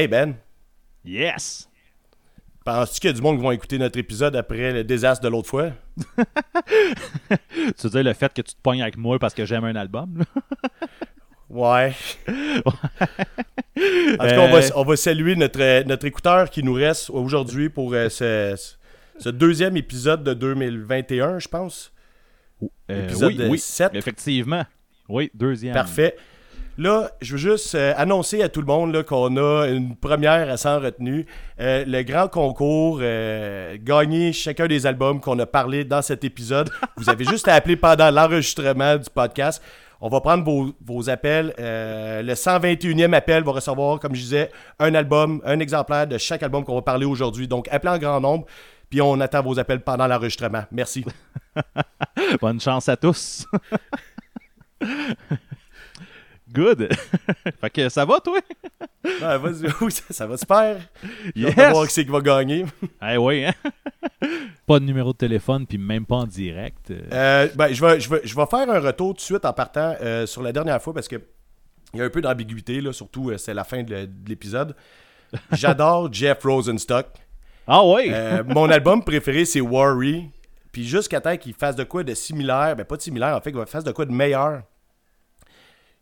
Hey Ben, Yes! penses-tu qu'il y a du monde qui vont écouter notre épisode après le désastre de l'autre fois? Tu veux dire le fait que tu te pognes avec moi parce que j'aime un album? là? Ouais. en tout cas, on va, on va saluer notre, notre écouteur qui nous reste aujourd'hui pour euh, ce, ce deuxième épisode de 2021, je pense. Euh, Épisode oui, oui, 7. effectivement. Oui, deuxième. Parfait. Là, je veux juste euh, annoncer à tout le monde qu'on a une première à 100 retenues. Euh, le grand concours, euh, gagner chacun des albums qu'on a parlé dans cet épisode. Vous avez juste à appeler pendant l'enregistrement du podcast. On va prendre vos, vos appels. Euh, le 121e appel va recevoir, comme je disais, un album, un exemplaire de chaque album qu'on va parler aujourd'hui. Donc, appelez en grand nombre, puis on attend vos appels pendant l'enregistrement. Merci. Bonne chance à tous. Good. fait que ça va, toi? Oui, ça, ça va super. Yes! de voir qui c'est qui va gagner. Eh oui, hein? pas de numéro de téléphone, puis même pas en direct. Euh, Euh, ben, je, vais, je, vais, je vais faire un retour tout de suite en partant euh, sur la dernière fois parce que il y a un peu d'ambiguïté, là, surtout euh, c'est la fin de l'épisode. J'adore Jeff Rosenstock. Ah oui! Euh, mon album préféré, c'est Worry. Puis jusqu'à temps qu'il fasse de quoi de similaire, ben pas de similaire, en fait, qu'il fasse de quoi de meilleur.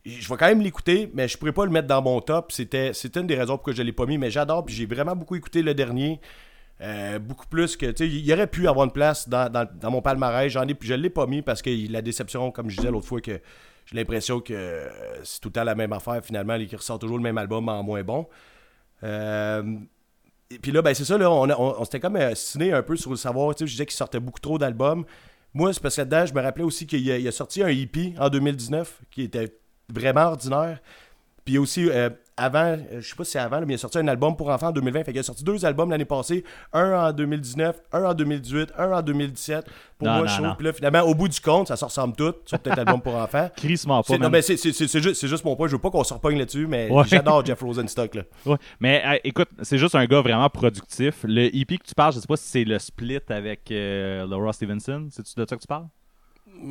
Je vais quand même l'écouter, mais je pourrais pas le mettre dans mon top. C'était c'était une des raisons pour que je l'ai pas mis, mais j'adore. Puis j'ai vraiment beaucoup écouté le dernier. Euh, beaucoup plus que. Il aurait pu avoir une place dans, dans- mon palmarès. J'en ai, je l'ai pas mis parce que la déception, comme je disais l'autre fois, que j'ai l'impression que euh, c'est tout le temps la même affaire finalement. Il ressort toujours le même album en moins bon. Euh, et puis là, ben c'est ça, là, on, on- on s'était comme assassiné un peu sur le savoir. Je disais qu'il sortait beaucoup trop d'albums. Moi, c'est parce que là-dedans, je me rappelais aussi qu'il a, a sorti un EP en 2019 qui était vraiment ordinaire. Puis aussi, euh, avant, euh, je sais pas si c'est avant, là, mais il a sorti un album pour enfants en 2020. Fait qu'il a sorti deux albums l'année passée. Un en 2019, un en 2018, un en 2017. Pour Non, moi, non, je trouve. Puis là, finalement, au bout du compte, ça se ressemble tout. Sur peut-être album pour enfants. Crissement pas, C'est, non, mais c'est, c'est- c'est- c'est juste, c'est juste mon point. Je veux pas qu'on se repogne là-dessus, mais Ouais. j'adore Jeff Rosenstock. Là. Ouais. Mais euh, écoute, c'est juste un gars vraiment productif. Le EP que tu parles, je sais pas si c'est le split avec euh, Laura Stevenson. C'est-tu de ça que tu parles?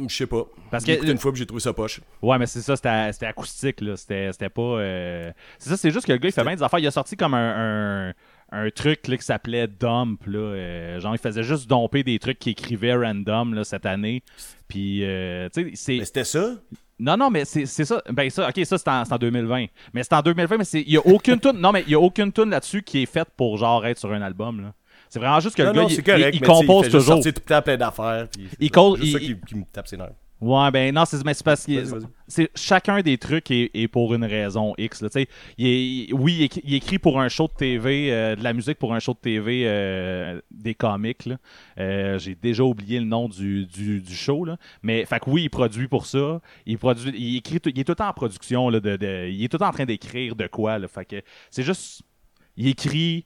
Je sais pas. Parce que- une fois j'ai trouvé ça poche. Ouais, mais c'est ça, c'était acoustique, là. C'était c'était pas. euh, C'est ça, c'est juste que le gars, il fait bien des affaires. Il a sorti comme un, un, un truc là, qui s'appelait Dump, là. euh, genre, il faisait juste domper des trucs qu'il écrivait random, là, cette année. Puis, euh, tu sais, c'est. Mais c'était ça? Non, non, mais c'est ça. Ben, ça, ok, ça, c'est en, c'est en 2020. Mais c'est en 2020, mais il y a aucune tune. Non, mais il y a aucune tune là-dessus qui est faite pour, genre, être sur un album, là. C'est vraiment juste que non, le gars, non, il, correct, compose fait juste toujours. sortir tout le d'affaires. Il c'est ça qui, qui me tape ses nerfs. Ouais, ben non, c'est parce que c'est chacun des trucs est, est pour une raison X. Là, il est- oui, il, écrit- pour un show de TV, euh, de la musique pour un show de TV, euh, des comics. Euh, J'ai déjà oublié le nom du, du, du show, là. mais fait que oui, il produit pour ça. Il produit, il écrit, il est tout le temps en production. Là, de, de- il est tout le temps en train d'écrire de quoi. Là, fait que c'est juste, il écrit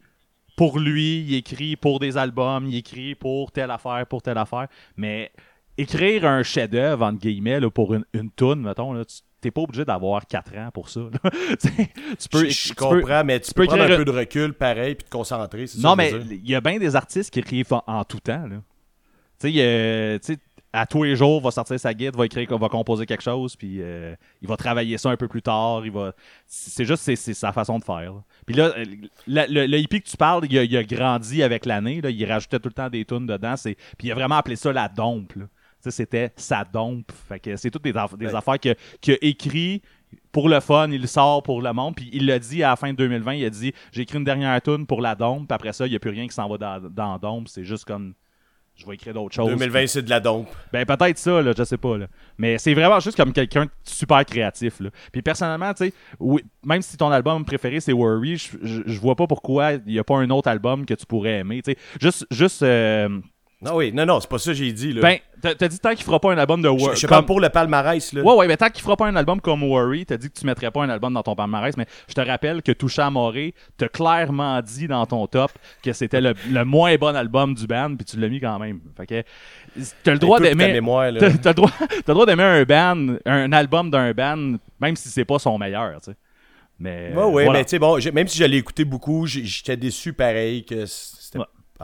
pour lui, il écrit pour des albums, il écrit pour telle affaire, pour telle affaire, mais écrire un chef-d'œuvre, entre guillemets, là, pour une, une toune, mettons, là, tu t'es pas obligé d'avoir 4 ans pour ça. Tu peux, Je, tu comprends, peux- mais tu, tu peux, prendre un peu de recul, pareil, puis te concentrer. ça Non, mais il y a bien des artistes qui écrivent en, en tout temps. Là. Tu sais, euh, tu sais, à tous les jours, va sortir sa guide, va écrire, va composer quelque chose, puis euh, il va travailler ça un peu plus tard. Il va, c'est juste c'est, c'est sa façon de faire. là. Puis là, euh, la- le, le hippie que tu parles, il a, il a grandi avec l'année. là. Il rajoutait tout le temps des tunes dedans. C'est, puis il a vraiment appelé ça la dompe. c'était sa dompe. Fait que c'est toutes des, aff- des Ouais. affaires que- qu'il a écrit pour le fun, il sort pour le monde. Puis il l'a dit à la fin de 2020, il a dit j'ai écrit une dernière tune pour la dompe. Puis après ça, il n'y a plus rien qui s'en va dans, dans la dompe. C'est juste comme je vais écrire d'autres choses. 2020, c'est de la dompe. Ben peut-être ça, là, je sais pas. Là. Mais c'est vraiment juste comme quelqu'un de super créatif. Là. Puis personnellement, tu sais, oui, même si ton album préféré c'est Worry, je- je je vois pas pourquoi il n'y a pas un autre album que tu pourrais aimer. tu sais. Juste, juste euh, Non, oui, non, non, c'est pas ça que j'ai dit. Là. ben, t'as t'as dit tant qu'il fera pas un album de je, Worry. je parle pour le palmarès. Là. Ouais, ouais, mais tant qu'il fera pas un album comme Worry, t'as dit que tu mettrais pas un album dans ton palmarès, mais je te rappelle que Toucha Amoré t'a clairement dit dans ton top que c'était le, le moins bon album du band, puis tu l'as mis quand même. Fait que t'as le droit Écoute ta d'aimer. mémoire, là. T'as t'as le droit, t'as le droit d'aimer un band, un album d'un band, même si c'est pas son meilleur, tu sais. Mais. Ouais, ouais, voilà. mais tu sais, bon, j'ai- même si je l'ai écouté beaucoup, j'ai- j'étais déçu pareil que.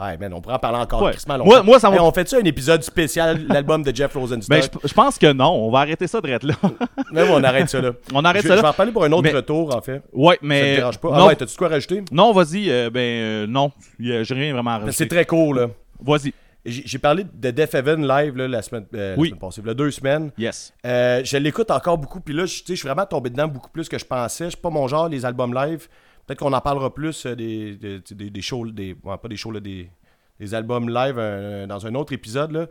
Ouais. Ouais, man, on pourrait en parler encore Ouais. Moi- longtemps. moi, ça Hey, on fait-tu un épisode spécial, l'album de Jeff Rosenstock? Ben, je, je pense que non. On va arrêter ça de là. Même on arrête ça là. On arrête je, ça là. je vais en parler pour un autre Mais- retour, en fait. ouais, Ça te mais. dérange pas? Non, Ah ouais, t'as-tu de quoi rajouter? non vas-y. euh, ben, euh, non. J'ai rien vraiment à C'est rajouter. très court, là. Vas-y. J'ai parlé de Death Heaven live là, la, semaine, euh, la Oui. semaine passée, deux semaines. Yes. Euh, je l'écoute encore beaucoup, puis là, je suis vraiment tombé dedans beaucoup plus que je pensais. Je suis pas mon genre, les albums live. Peut-être qu'on en parlera plus euh, des, des, des, des shows, des, pas des shows, là, des, des albums live euh, dans un autre épisode. Là.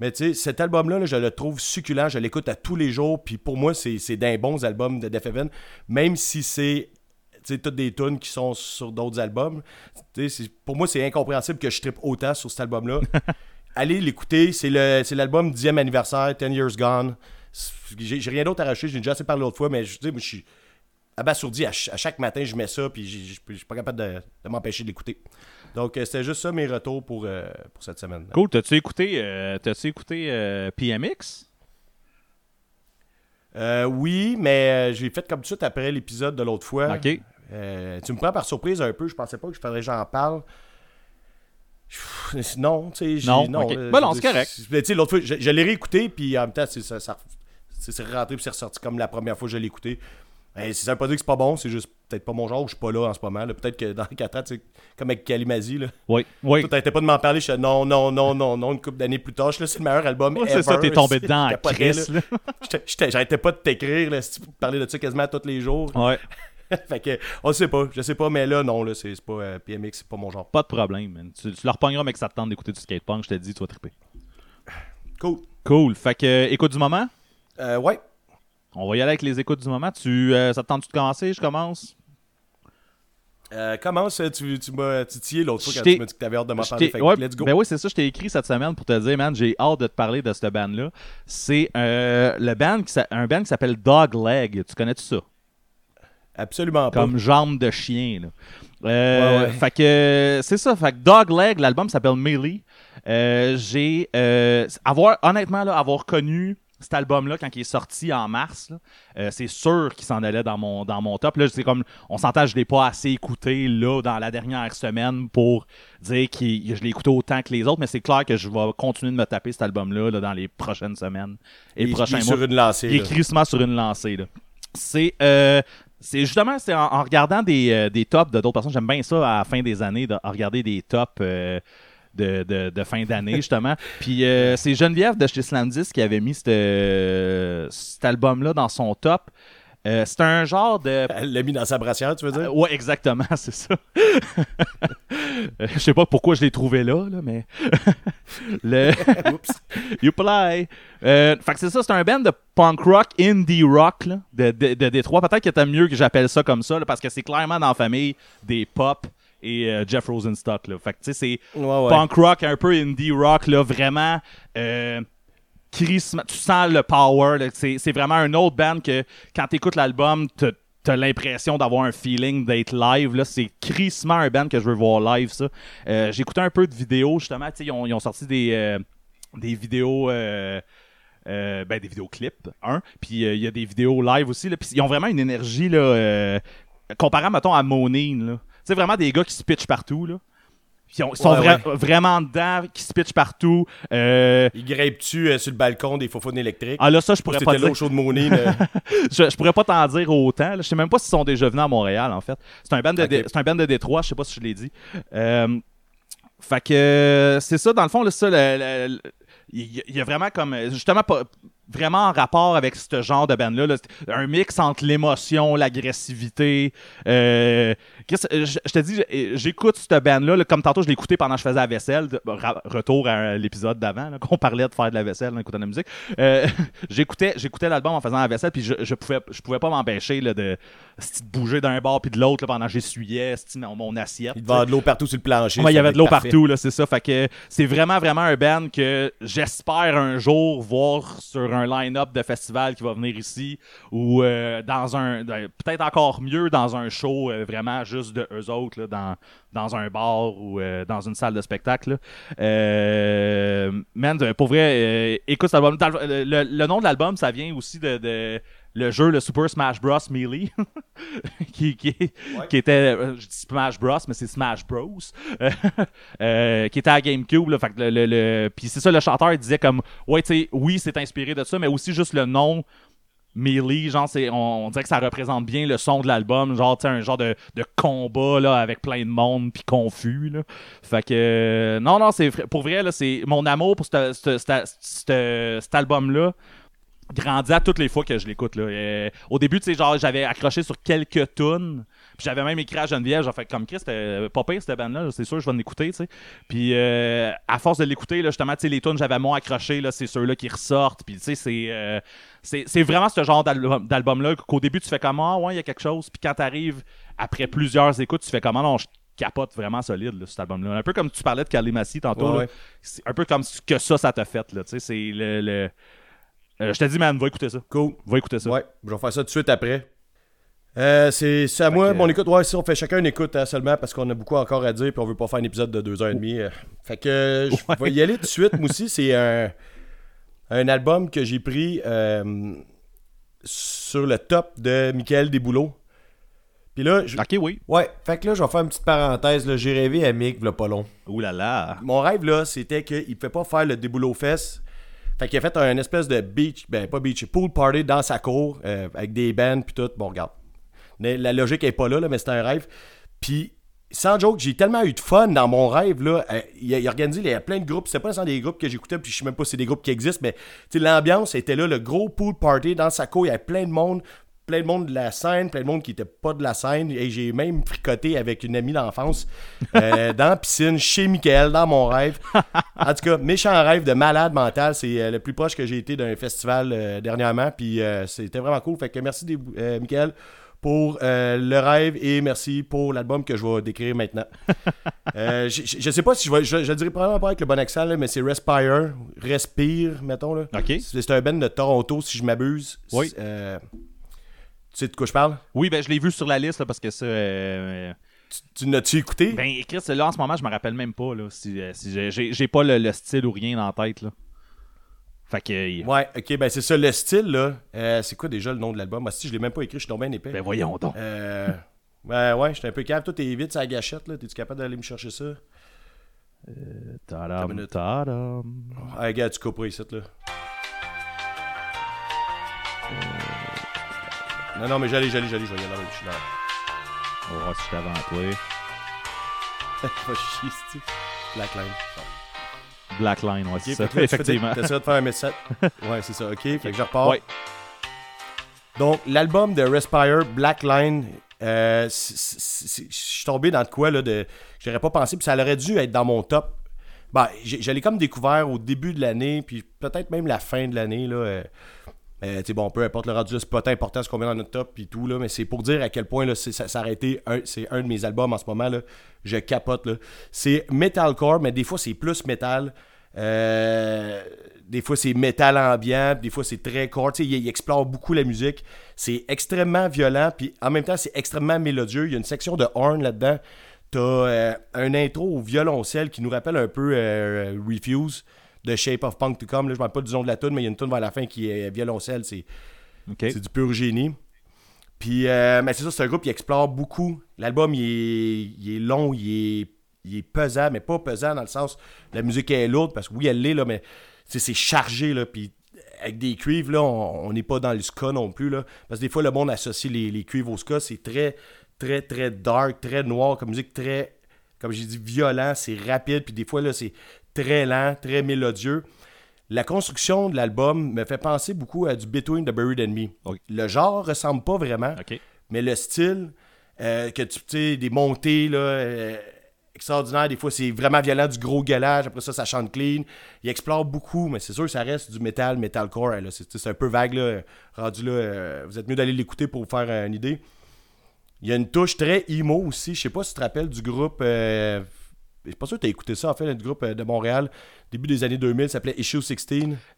Mais tu sais, cet album-là, là, je le trouve succulent. Je l'écoute à tous les jours, puis pour moi, c'est c'est d'un bons albums de Def Heaven, même si c'est tu sais, toutes des tunes qui sont sur d'autres albums. Pour moi, c'est incompréhensible que je trippe autant sur cet album-là. Allez l'écouter, c'est le- c'est l'album 10e anniversaire, 10 Years Gone. J'ai rien d'autre à racheter, j'ai déjà assez parlé l'autre fois, mais je suis abasourdi. À, ch- à chaque matin, je mets ça, puis j'ai- je suis pas capable de, de m'empêcher de l'écouter. Donc, euh, c'était juste ça mes retours pour, euh, pour cette semaine. Cool. T'as-tu écouté, euh, écouté euh, PMX? Oui, mais je l'ai fait comme tout de suite après l'épisode de l'autre fois. Ok. Tu me prends par surprise un peu. Je pensais pas que je faudrait que j'en parle. Non, tu sais. j'ai- Non, non, ok. Ben non, c'est correct. Tu sais, l'autre fois, je, je l'ai réécouté, puis en même temps, c'est ça, ça- c'est c'est rentré puis c'est ressorti comme la première fois que je l'ai Ben, si ça veut pas dire que c'est pas bon, c'est juste peut-être pas mon genre, ou je suis pas là en ce moment. Peut-être que dans 4 ans, comme avec Kalimazi, là. Oui. Oui. Toi, t'arrêtais pas de m'en parler, je suis non, non, non, non, non, une couple d'années plus tard, je suis là, c'est le meilleur album ever. c'est ça, t'es tombé dedans à Chris. J'arrêtais pas de t'écrire, là, si tu parlais de ça quasiment tous les jours? Ouais. fait que, on sait pas, je sais pas, mais là, non, là, c'est pas euh, PMX, c'est pas mon genre. Pas de problème, man. Tu, leur pogneras, mais que ça te tente d'écouter du skatepunk, je te dis, tu vas triper. Cool. Cool. Fait que, écoute du moment? Euh, ouais. On va y aller avec les écoutes du moment. Tu, euh, ça te tente de commencer? Je commence. Euh, comment ça, tu, tu m'as titillé l'autre fois quand tu m'as dit que t'avais hâte de m'en Je parler. t'ai- Fait que ouais, let's go. Ben oui, c'est ça, je t'ai écrit cette semaine pour te dire, man, j'ai hâte de te parler de cette band-là. C'est euh, le band qui un band qui s'appelle Dogleg. Tu connais-tu ça? Absolument pas. Comme jambe de chien. Là. Euh, Ouais, ouais. Fait que c'est ça. Fait que Dogleg, l'album s'appelle Melee. J'ai avoir honnêtement là, avoir connu cet album-là quand il est sorti en mars, euh, c'est sûr qu'il s'en allait dans mon dans mon top. Là, c'est comme on s'entend, je l'ai pas assez écouté là dans la dernière semaine pour dire que je l'ai écouté autant que les autres, mais c'est clair que je vais continuer de me taper cet album-là là, dans les prochaines semaines et il prochains mois. sur une lancée. Il est là. crissement sur une lancée. C'est euh, c'est justement c'est en, en regardant des, euh, des tops de d'autres personnes. J'aime bien ça à la fin des années, de à regarder des tops euh, de, de- de fin d'année, justement. Puis euh, c'est Geneviève de chez Slamdis qui avait mis cet album-là dans son top. Euh, c'est un genre de Elle l'a mis dans sa brassière, tu veux dire? euh, ouais, exactement, c'est ça. Euh, Je sais pas pourquoi je l'ai trouvé là, là mais. le... Oups. Youplay. Euh, fait que c'est ça, c'est un band de punk rock, indie rock là, de, de, de Détroit. Peut-être que t'aimes mieux que j'appelle ça comme ça, là, parce que c'est clairement dans la famille des pop et euh, Jeff Rosenstock. Là. Fait que tu sais, c'est Ouais, ouais. punk rock, un peu indie rock, là, vraiment. Euh, crissement- tu sens le power. C'est vraiment un autre band que quand tu écoutes l'album, t'as l'impression d'avoir un feeling d'être live. là. C'est crissement un band que je veux voir live, ça. Euh, J'ai écouté un peu de vidéos, justement. Ils ont, ils ont sorti des, euh, des vidéos. euh, ben, des vidéoclips, un. Puis il y a des vidéos live aussi. Là. Puis ils ont vraiment une énergie là, comparable, mettons, à Monine. là. Tu sais, vraiment des gars qui se pitchent partout. Là. Ils, ont- ils sont Ouais, vra- vraiment dedans, qui se pitchent partout. Euh, Il grippe-tu euh, sur le balcon des faux électriques? ah là, ça, je pourrais pas dire. show de je, je pourrais pas t'en dire autant. là. Je sais même pas s'ils sont déjà venus à Montréal, en fait. C'est un band de, Ok. Dé- c'est un band de Détroit, je sais pas si je l'ai dit. Euh, fait que c'est ça, dans le fond, là, ça, le- le- le- il y, a vraiment comme, justement, pas, vraiment en rapport avec ce genre de band-là. là. Un mix entre l'émotion, l'agressivité. Euh, qu'est-ce- je, je te dis, j'- j'écoute cette band-là, là, comme tantôt je écouté pendant que je faisais la vaisselle. de- retour à l'épisode d'avant, là, qu'on parlait de faire de la vaisselle en écoutant de la musique. Euh, j'écoutais, j'écoutais l'album en faisant la vaisselle, puis je, je pouvais, je pouvais pas m'empêcher là, de, de bouger d'un bord puis de l'autre pendant que j'essuyais mon, mon assiette. Il y avoir de l'eau partout sur le plancher. Ouais, il y avait de l'eau parfait. partout, c'est ça. Fait que c'est vraiment, vraiment un band que j'espère un jour voir sur un line-up de festival qui va venir ici ou euh, dans un. dans- Peut-être encore mieux dans un show euh, vraiment juste de eux autres, dans, dans un bar ou euh, dans une salle de spectacle. man, pour vrai, écoute cet le, nom de l'album, ça vient aussi de le jeu, le Super Smash Bros. Melee, qui, qui, qui, était, euh, je dis Smash Bros, mais c'est Smash Bros, euh, qui était à GameCube. Là, fait le, le, Puis c'est ça, le chanteur il disait comme, ouais, tu oui, c'est inspiré de ça, mais aussi juste le nom Melee, genre, c'est, on, dirait que ça représente bien le son de l'album, genre, tu un genre de, de, combat, là, avec plein de monde, puis confus, là. Fait que, euh, non, non, c'est pour vrai, là, c'est mon amour pour cet album-là grandit à toutes les fois que je l'écoute, là. Euh, au début, tu sais, genre, j'avais accroché sur quelques tunes, puis j'avais même écrit à Geneviève, j'ai fait comme Chris, c'était pas pire cette bande-là, c'est sûr, je vais l'écouter, tu sais. Puis euh, à force de l'écouter, là, justement, tu sais, les tunes, j'avais moins accroché, là, c'est ceux-là qui ressortent, puis tu sais, c'est c'est vraiment ce genre d'album-là qu'au début, tu fais comment, ah, ouais, il y a quelque chose. Puis quand tu arrives après plusieurs écoutes, tu fais comment, non, je capote vraiment solide, là, cet album-là. Un peu comme tu parlais de Kalimasi tantôt. C'est un peu comme ce que ça, ça t'a fait. Là, c'est le. le... Euh, je t'ai dit, man, va écouter ça. Cool. Va écouter ça. Ouais, je vais faire ça tout de suite après. Euh, c'est à moi, mon écoute. Ouais, si on fait chacun une écoute hein, seulement parce qu'on a beaucoup encore à dire puis on veut pas faire un épisode de 2h30. Euh. fait que je vais y aller tout de suite. Moi aussi, c'est un un album que j'ai pris euh, sur le top de Michael Desbouleaux. Puis là, je... Ok, oui. Ouais, fait que là, je vais faire une petite parenthèse. J'ai rêvé à Mick, là, pas long. Ouh là là. Mon rêve, là, c'était qu'il ne pouvait pas faire le Desbouleaux Fest. Fait qu'il a fait un espèce de beach, ben pas beach, pool party dans sa cour, euh, avec des bands, puis tout. Bon, regarde. La logique est pas là, là mais c'était un rêve. Puis sans joke, j'ai tellement eu de fun dans mon rêve. Là. Euh, il, a, organisé il y a plein de groupes. C'est pas nécessairement des groupes que j'écoutais, puis je sais même pas si c'est des groupes qui existent, mais l'ambiance était là, le gros pool party dans sa cour. Il y avait plein de monde, plein de monde de la scène, plein de monde qui était pas de la scène. Et j'ai même fricoté avec une amie d'enfance euh, dans la piscine, chez Michael, dans mon rêve. En tout cas, méchant rêve de malade mental. C'est euh, le plus proche que j'ai été d'un festival dernièrement. Puis c'était vraiment cool. Fait que merci, Michael pour euh, le rêve et merci pour l'album que je vais décrire maintenant. euh, je, sais pas si je vais. Je, je dirais probablement pas avec le bon accent, mais c'est Respire. Respire, mettons. Là. OK. C'est un band de Toronto, si je m'abuse. Oui. Euh, tu sais de quoi je parle? Oui, ben je l'ai vu sur la liste parce que ça. Euh, tu, n'as-tu écouté? Ben, Chris, là, en ce moment, je me rappelle même pas. Là, si, si j'ai pas le, le, style ou rien en tête. Là. Fait que. Ouais, ok, ben c'est ça, le style, là. Euh, c'est quoi déjà le nom de l'album? si je l'ai même pas écrit, je suis tombé bien épais. Ben voyons donc. Euh, ben ouais, j'étais un peu calme. Toi, t'es vite, ça gâchette, là. T'es-tu capable d'aller me chercher ça? Euh, tadam, tadam. Ah, gars, tu coupes ici, là. Euh... Non, non, mais j'allais, j'allais, j'allais, je vais y aller, je suis là. On va voir si je t'avance, toi. Va chier, Black Line. Black Line, ouais, c'est ça. Effectivement. T'essaies de faire un message. Ouais, c'est ça. OK, fait que je repars. Ouais. Donc, l'album de Respire, Black Line, euh, je suis tombé dans de quoi là, de, j'aurais pas pensé, puis ça aurait dû être dans mon top. Ben, j'allais comme découvert au début de l'année, puis peut-être même la fin de l'année. là. Euh, euh bon, peu importe le rendu, c'est pas important ce qu'on met dans notre top puis tout, là, mais c'est pour dire à quel point là, ça, ça c'est un de mes albums en ce moment. Là, je capote. Là. C'est metalcore, mais des fois c'est plus metal. Euh, des fois, c'est métal ambiant, des fois, c'est très court. Il, il, explore beaucoup la musique. C'est extrêmement violent, puis en même temps, c'est extrêmement mélodieux. Il y a une section de horn là-dedans. T'as euh, un intro au violoncelle qui nous rappelle un peu euh, Refuse de Shape of Punk to Come. Là, je ne parle pas du nom de la tune, mais il y a une tune vers la fin qui est violoncelle. C'est du pur génie. Puis, mais c'est ça, c'est un groupe qui explore beaucoup. L'album, il est, il est long, il est il est pesant, mais pas pesant dans le sens la musique est lourde, parce que oui, elle l'est, là, mais c'est chargé, là, puis avec des cuivres, là, on n'est pas dans le ska non plus, là, parce que des fois, le monde associe les, les cuivres au ska, c'est très, très, très dark, très noir, comme musique très, comme j'ai dit, violent, c'est rapide, puis des fois, là, c'est très lent, très mélodieux. La construction de l'album me fait penser beaucoup à du Between the Buried and Me. Le genre ressemble pas vraiment, mais le style, euh, que tu sais, des montées, là... Euh, extraordinaire. Des fois, c'est vraiment violent, du gros gueulage. Après ça, ça chante clean. Il explore beaucoup, mais c'est sûr que ça reste du metal, metalcore. C'est un peu vague, là, rendu là. Euh, vous êtes mieux d'aller l'écouter pour vous faire une idée. Il y a une touche très emo aussi. Je sais pas si tu te rappelles du groupe. Euh, je suis pas sûr que tu as écouté ça, en fait, le groupe de Montréal, début des années 2000, ça s'appelait Issue 16.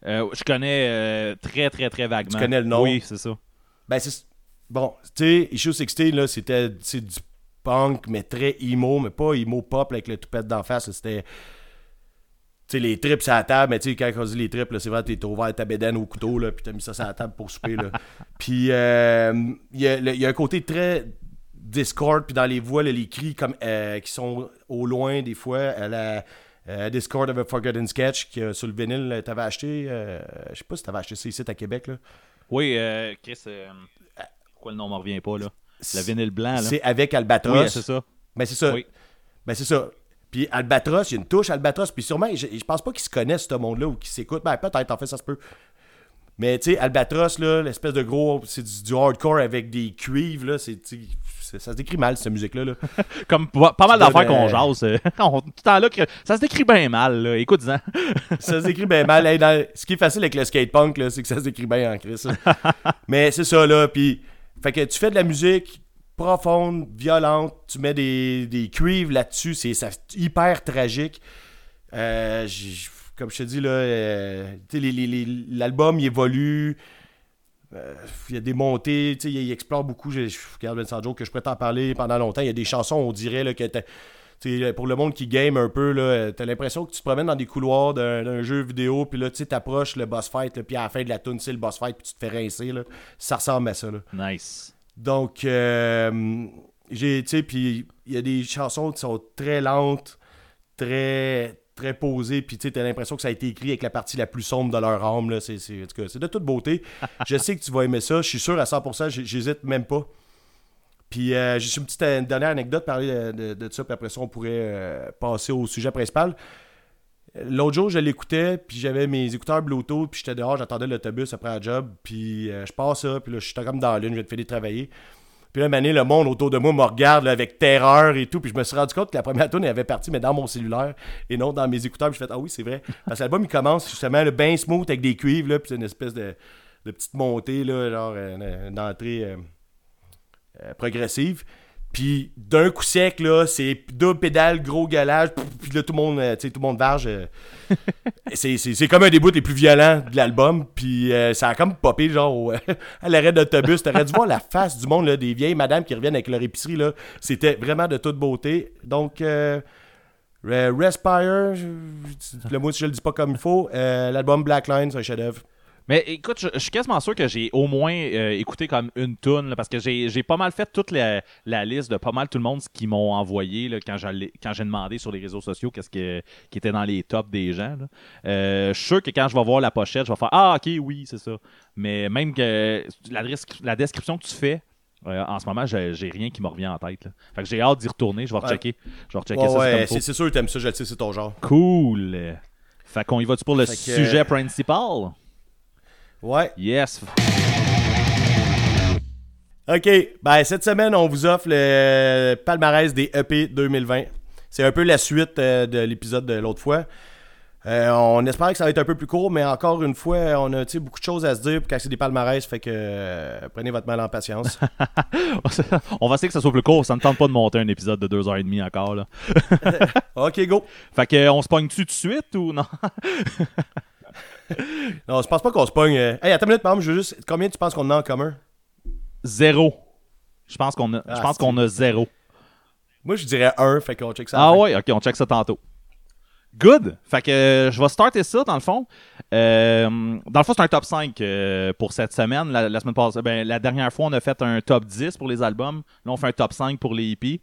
je connais très, très, très vaguement. Tu connais le nom? Oui, c'est ça. Ben, c'est. Bon, tu sais, Issue 16, là, c'était du punk, mais très emo, mais pas emo pop avec le toupette d'en face. C'était. tu sais, les trips à la table, mais tu sais, quand on dit les trips, là, c'est vrai, t'es ouvert ta bédaine au couteau, là, puis t'as mis ça sur la table pour souper, là. puis, euh, y, il y a un côté très Discord, puis dans les voix, là, les cris comme, euh, qui sont au loin, des fois, à la euh, Discord of a Forgotten Sketch, que sur le vinyle, là, t'avais acheté, euh, je sais pas si t'avais acheté ça ici à Québec, là. Oui, euh, Chris, euh, pourquoi le nom me revient pas, là? Le vinyle blanc, là. C'est avec Albatros. Oui, c'est ça. Ben, c'est ça. Oui. Ben, c'est ça. Puis Albatros, il y a une touche Albatros. Puis sûrement, je, je pense pas qu'ils se connaissent, ce monde-là, ou qu'ils s'écoutent. Ben, peut-être, en fait, ça se peut. Mais, tu sais, Albatros, là, l'espèce de gros. C'est du, du hardcore avec des cuivres, là. C'est- ça se décrit mal, cette musique-là. Là. Comme pas pas mal d'affaires qu'on jase. euh, on- tout le temps là, que ça se décrit bien mal, là. Écoute-en. ça se décrit bien mal. Hey, dans- ce qui est facile avec le skatepunk, là, c'est que ça se décrit bien en là. Mais c'est ça, là. Puis, fait que tu fais de la musique profonde, violente, tu mets des, des cuivres là-dessus, c'est ça- hyper tragique. Euh, j'ai- comme je te dis, là, euh, tu sais, les- les- les- l'album, il évolue. Euh, il y a des montées, il, il explore beaucoup. Je, je regarde Vincent Joe, que je pourrais t'en parler pendant longtemps. Il y a des chansons, on dirait, là, que pour le monde qui game un peu, t'as l'impression que tu te promènes dans des couloirs d'un jeu vidéo, puis là, tu t'approches le boss fight, puis à la fin de la tune, c'est le boss fight, puis tu te fais rincer. Là. Ça ressemble à ça. Là. Nice. Donc, euh, j'ai, tu sais, puis il y a des chansons qui sont très lentes, très, très posées, puis tu sais, t'as l'impression que ça a été écrit avec la partie la plus sombre de leur âme. C'est, de toute beauté. je sais que tu vas aimer ça, je suis sûr à 100%, j'- j'hésite même pas. Puis euh, j'ai une petite une dernière anecdote, parler de, de, de ça, puis après ça, on pourrait euh, passer au sujet principal. L'autre jour, je l'écoutais, puis j'avais mes écouteurs Bluetooth, puis j'étais dehors, j'attendais l'autobus après la job, puis euh, je passe ça, puis là, j'étais comme dans la lune, je viens de finir de travailler. Puis là, mané, le monde autour de moi me regarde là, avec terreur et tout, puis je me suis rendu compte que la première tune avait parti, mais dans mon cellulaire et non dans mes écouteurs, puis je fais Ah oui, c'est vrai. Parce que l'album, il commence justement le bien smooth avec des cuivres, là, puis c'est une espèce de, de petite montée, là, genre euh, une entrée euh, euh, progressive. Puis d'un coup sec, là, c'est double pédale, gros galage, puis là, tout le monde, euh, tu sais, tout le monde varge. euh. c'est, comme un des bouts les plus violents de l'album. Puis euh, ça a comme popé, genre, au- à l'arrêt d'autobus. T'aurais dû voir la face du monde, là, des vieilles madames qui reviennent avec leur épicerie, là. C'était vraiment de toute beauté. Donc, euh, Re- Respire, le mot si je le dis pas comme il faut. L'album Black Line, c'est un chef-d'œuvre. Mais écoute, je, je suis quasiment sûr que j'ai au moins euh, écouté comme une tune là, parce que j'ai pas mal fait toute la, la liste de pas mal tout le monde qu'ils m'ont envoyé là, quand j'ai demandé sur les réseaux sociaux qu'est-ce que- qui était dans les tops des gens. là. Euh, je suis sûr que quand je vais voir la pochette, je vais faire Ah, ok, oui, c'est ça. Mais même que la, desc- la description que tu fais, euh, en ce moment, j'ai rien qui me revient en tête. là. Fait que j'ai hâte d'y retourner. Je vais rechecker. Je vais rechecker Ouais, ça. c'est ouais, sûr que t'aimes ça, je le sais, c'est ton genre. Cool. Fait qu'on y va-tu pour le Fait que- sujet principal? Ouais. Yes. OK. Ben, cette semaine, on vous offre le palmarès des EP 2020. C'est un peu la suite euh, de l'épisode de l'autre fois. Euh, on espère que ça va être un peu plus court, mais encore une fois, on a beaucoup de choses à se dire quand c'est des palmarès, fait que euh, prenez votre mal en patience. On va essayer que ça soit plus court. Ça ne tente pas de monter un épisode de 2h30 encore. Là. OK, go. Fait que, on se pogne-tu tout de suite ou non? Non, je pense pas qu'on se pogne. euh. Hey, attends une minute, par exemple, je veux juste. Combien tu penses qu'on a en commun? Zéro. Je pense qu'on a, je Ah, pense qu'on a zéro. Moi, je dirais un, fait qu'on check ça. Ah ouais, ok, on check ça tantôt. Good! Fait que euh, je vais starter ça dans le fond. Euh, dans le fond, c'est un top 5 euh, pour cette semaine. La, la semaine passée, ben, la dernière fois, on a fait un top 10 pour les albums. Là, on fait un top 5 pour les EP.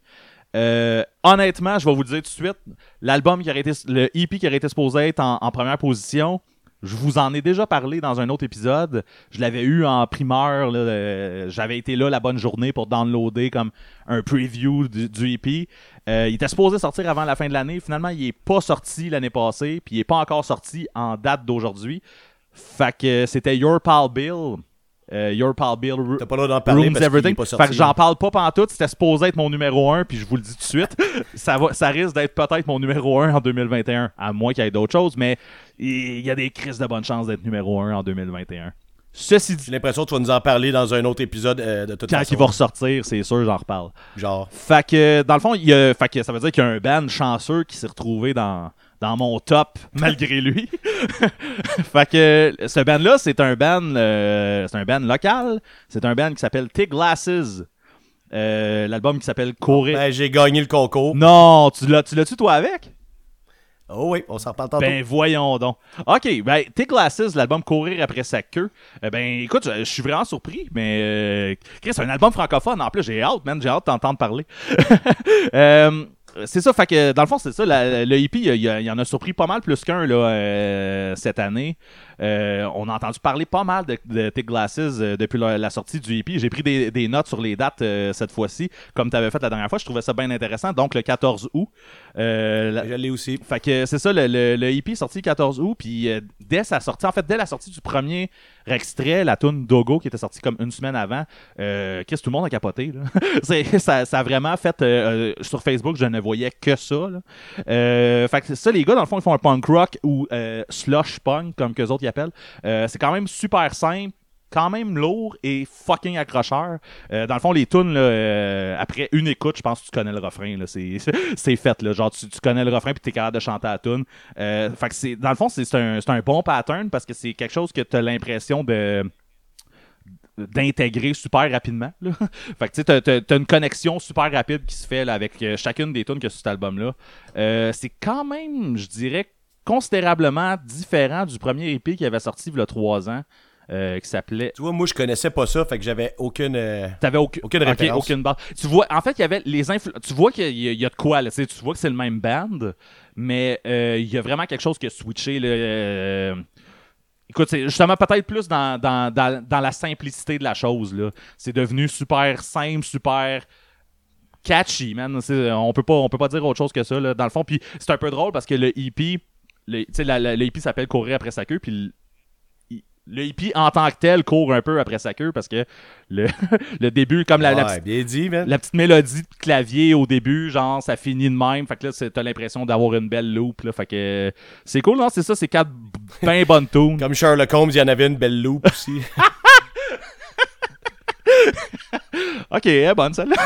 Euh, honnêtement, je vais vous le dire tout de suite, l'album qui aurait été, le EP qui aurait été supposé être en, en première position, je vous en ai déjà parlé dans un autre épisode. Je l'avais eu en primeur. euh, J'avais été là la bonne journée pour downloader comme un preview du, EP. Euh, il était supposé sortir avant la fin de l'année. Finalement, il est pas sorti l'année passée, puis il est pas encore sorti en date d'aujourd'hui. Fait que c'était Your Pal Bill. Euh, Your Pal Bill. Ru- T'as pas le droit d'en parler Rooms parce Everything. pas fait que j'en parle pas pantoute. C'était supposé être mon numéro 1, puis je vous le dis tout de suite. ça, va, ça risque d'être peut-être mon numéro 1 en 2021, à moins qu'il y ait d'autres choses, mais il y a des crises de bonne chance d'être numéro 1 en 2021. Ceci dit, J'ai l'impression que tu vas nous en parler dans un autre épisode euh, de toute quand façon. il va ressortir, c'est sûr, j'en reparle. Genre. Fait que, dans le fond, il y a, fait que ça veut dire qu'il y a un band chanceux qui s'est retrouvé dans, dans mon top malgré lui. fait que ce band-là, c'est un band, euh, c'est un band local. C'est un band qui s'appelle Tig Glasses. Euh, L'album qui s'appelle Courir. Ben, j'ai gagné le concours. Non, tu l'as, tu l'as-tu toi avec? Oh oui, on s'en reparle tantôt. Ben voyons donc. OK, ben T Glasses, l'album Courir après sa queue. Euh, ben écoute, je je suis vraiment surpris, mais euh, Chris, c'est un album francophone en plus, j'ai hâte, man, j'ai hâte d'entendre parler. Euh, c'est ça, fait que dans le fond, c'est ça, le hippie, il y, en a surpris pas mal plus qu'un euh, cette année. Euh, on a entendu parler pas mal de, de Thick Glasses euh, depuis la, la sortie du hippie. J'ai pris des, des notes sur les dates euh, cette fois-ci, comme tu avais fait la dernière fois. Je trouvais ça bien intéressant. Donc, le 14 août. la- l'ai aussi. fait que c'est ça, le, le, le EP est sorti le 14 août, puis dès sa sortie, en fait, dès la sortie du premier extrait, la tune Dogo, qui était sortie comme une semaine avant, qu'est-ce que tout le monde a capoté, là? Ça, ça a vraiment fait, sur Facebook, je ne voyais que ça, là. Fait que c'est ça, les gars, dans le fond, ils font un punk rock ou slush punk, comme qu'eux autres y appellent. Euh, c'est quand même super simple, quand même lourd et fucking accrocheur. Euh, dans le fond, les tunes, euh, après une écoute, je pense que tu connais le refrain. C'est, fait. Genre, tu, connais le refrain puis tu es capable de chanter la tune. Fait que dans le fond, c'est, un, bon pattern parce que c'est quelque chose que tu as l'impression de d'intégrer super rapidement. fait que tu sais, t'as- une connexion super rapide qui se fait avec chacune des tunes que sur cet album-là. C'est quand même, je dirais, considérablement différent du premier EP qui avait sorti il y a trois ans, euh, qui s'appelait Tu vois, moi, je connaissais pas ça, fait que j'avais aucune. euh, T'avais aucune, Aucune aucune base. Tu vois, en fait, il y avait les influ- Tu vois qu'il y, y a de quoi, là. Tu vois que c'est le même band, mais euh, il y a vraiment quelque chose qui a switché. Là, Écoute, c'est justement peut-être plus dans, dans, dans, dans la simplicité de la chose. là. C'est devenu super simple, super catchy, man. On peut pas, on peut pas dire autre chose que ça, là, dans le fond. Puis c'est un peu drôle parce que le EP, le, tu sais, la- la- le EP s'appelle Courir après sa queue, puis le- hippie en tant que tel court un peu après sa queue parce que le, le début, comme la, petite, bien dit, man. la petite mélodie de clavier au début, genre ça finit de même. Fait que là, t'as l'impression d'avoir une belle loop. Là, fait que c'est cool, non? C'est ça, c'est quatre bien bonnes tunes. Comme Sherlock Holmes, il y en avait une belle loupe aussi. Ok, bonne celle-là.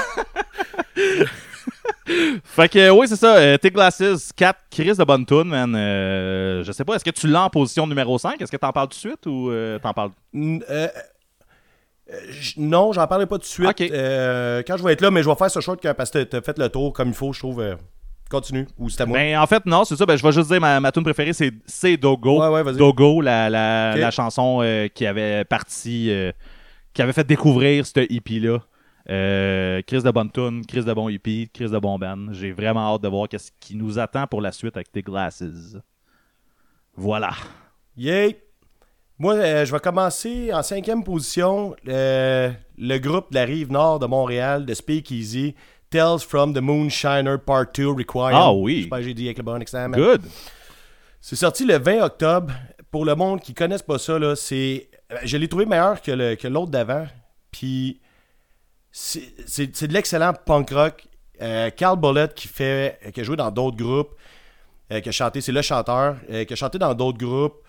Fait que oui, c'est ça. Euh, Glasses, 4 Chris de bonne tune, man. Euh, je sais pas, est-ce que tu l'as en position numéro 5? Est-ce que t'en parles tout de suite ou euh, t'en parles? Euh, non, j'en parlerai pas tout de suite. Quand je vais être là, mais je vais faire ce short parce que t'as fait le tour comme il faut, je trouve. continue. Ou c'est à moi? Ben, en fait, non, c'est ça. Ben, je vais juste dire ma, ma tune préférée, c'est, Dogo. ouais, ouais, vas-y. Dogo, la, la, la chanson qui avait parti, qui avait fait découvrir ce hippie-là. Euh, Chris de bonne tune, Chris de bon hippie, Chris de bon band. J'ai vraiment hâte de voir qu'est-ce qui nous attend pour la suite avec tes glasses. Voilà. Yay! Moi, euh, je vais commencer en cinquième position. euh, le groupe de la rive nord de Montréal, de Speakeasy, Tales from the Moonshiner Part 2 Required. Ah oui. J'espère que j'ai dit avec le bon man. Good. C'est sorti le 20 octobre. Pour le monde qui connaisse pas ça, là, c'est. Je l'ai trouvé meilleur que le- que l'autre d'avant. Puis c'est de l'excellent punk rock. Euh, Carl Bullet qui fait. qui a joué dans d'autres groupes. euh, qui a chanté, c'est le chanteur, euh, qui a chanté dans d'autres groupes.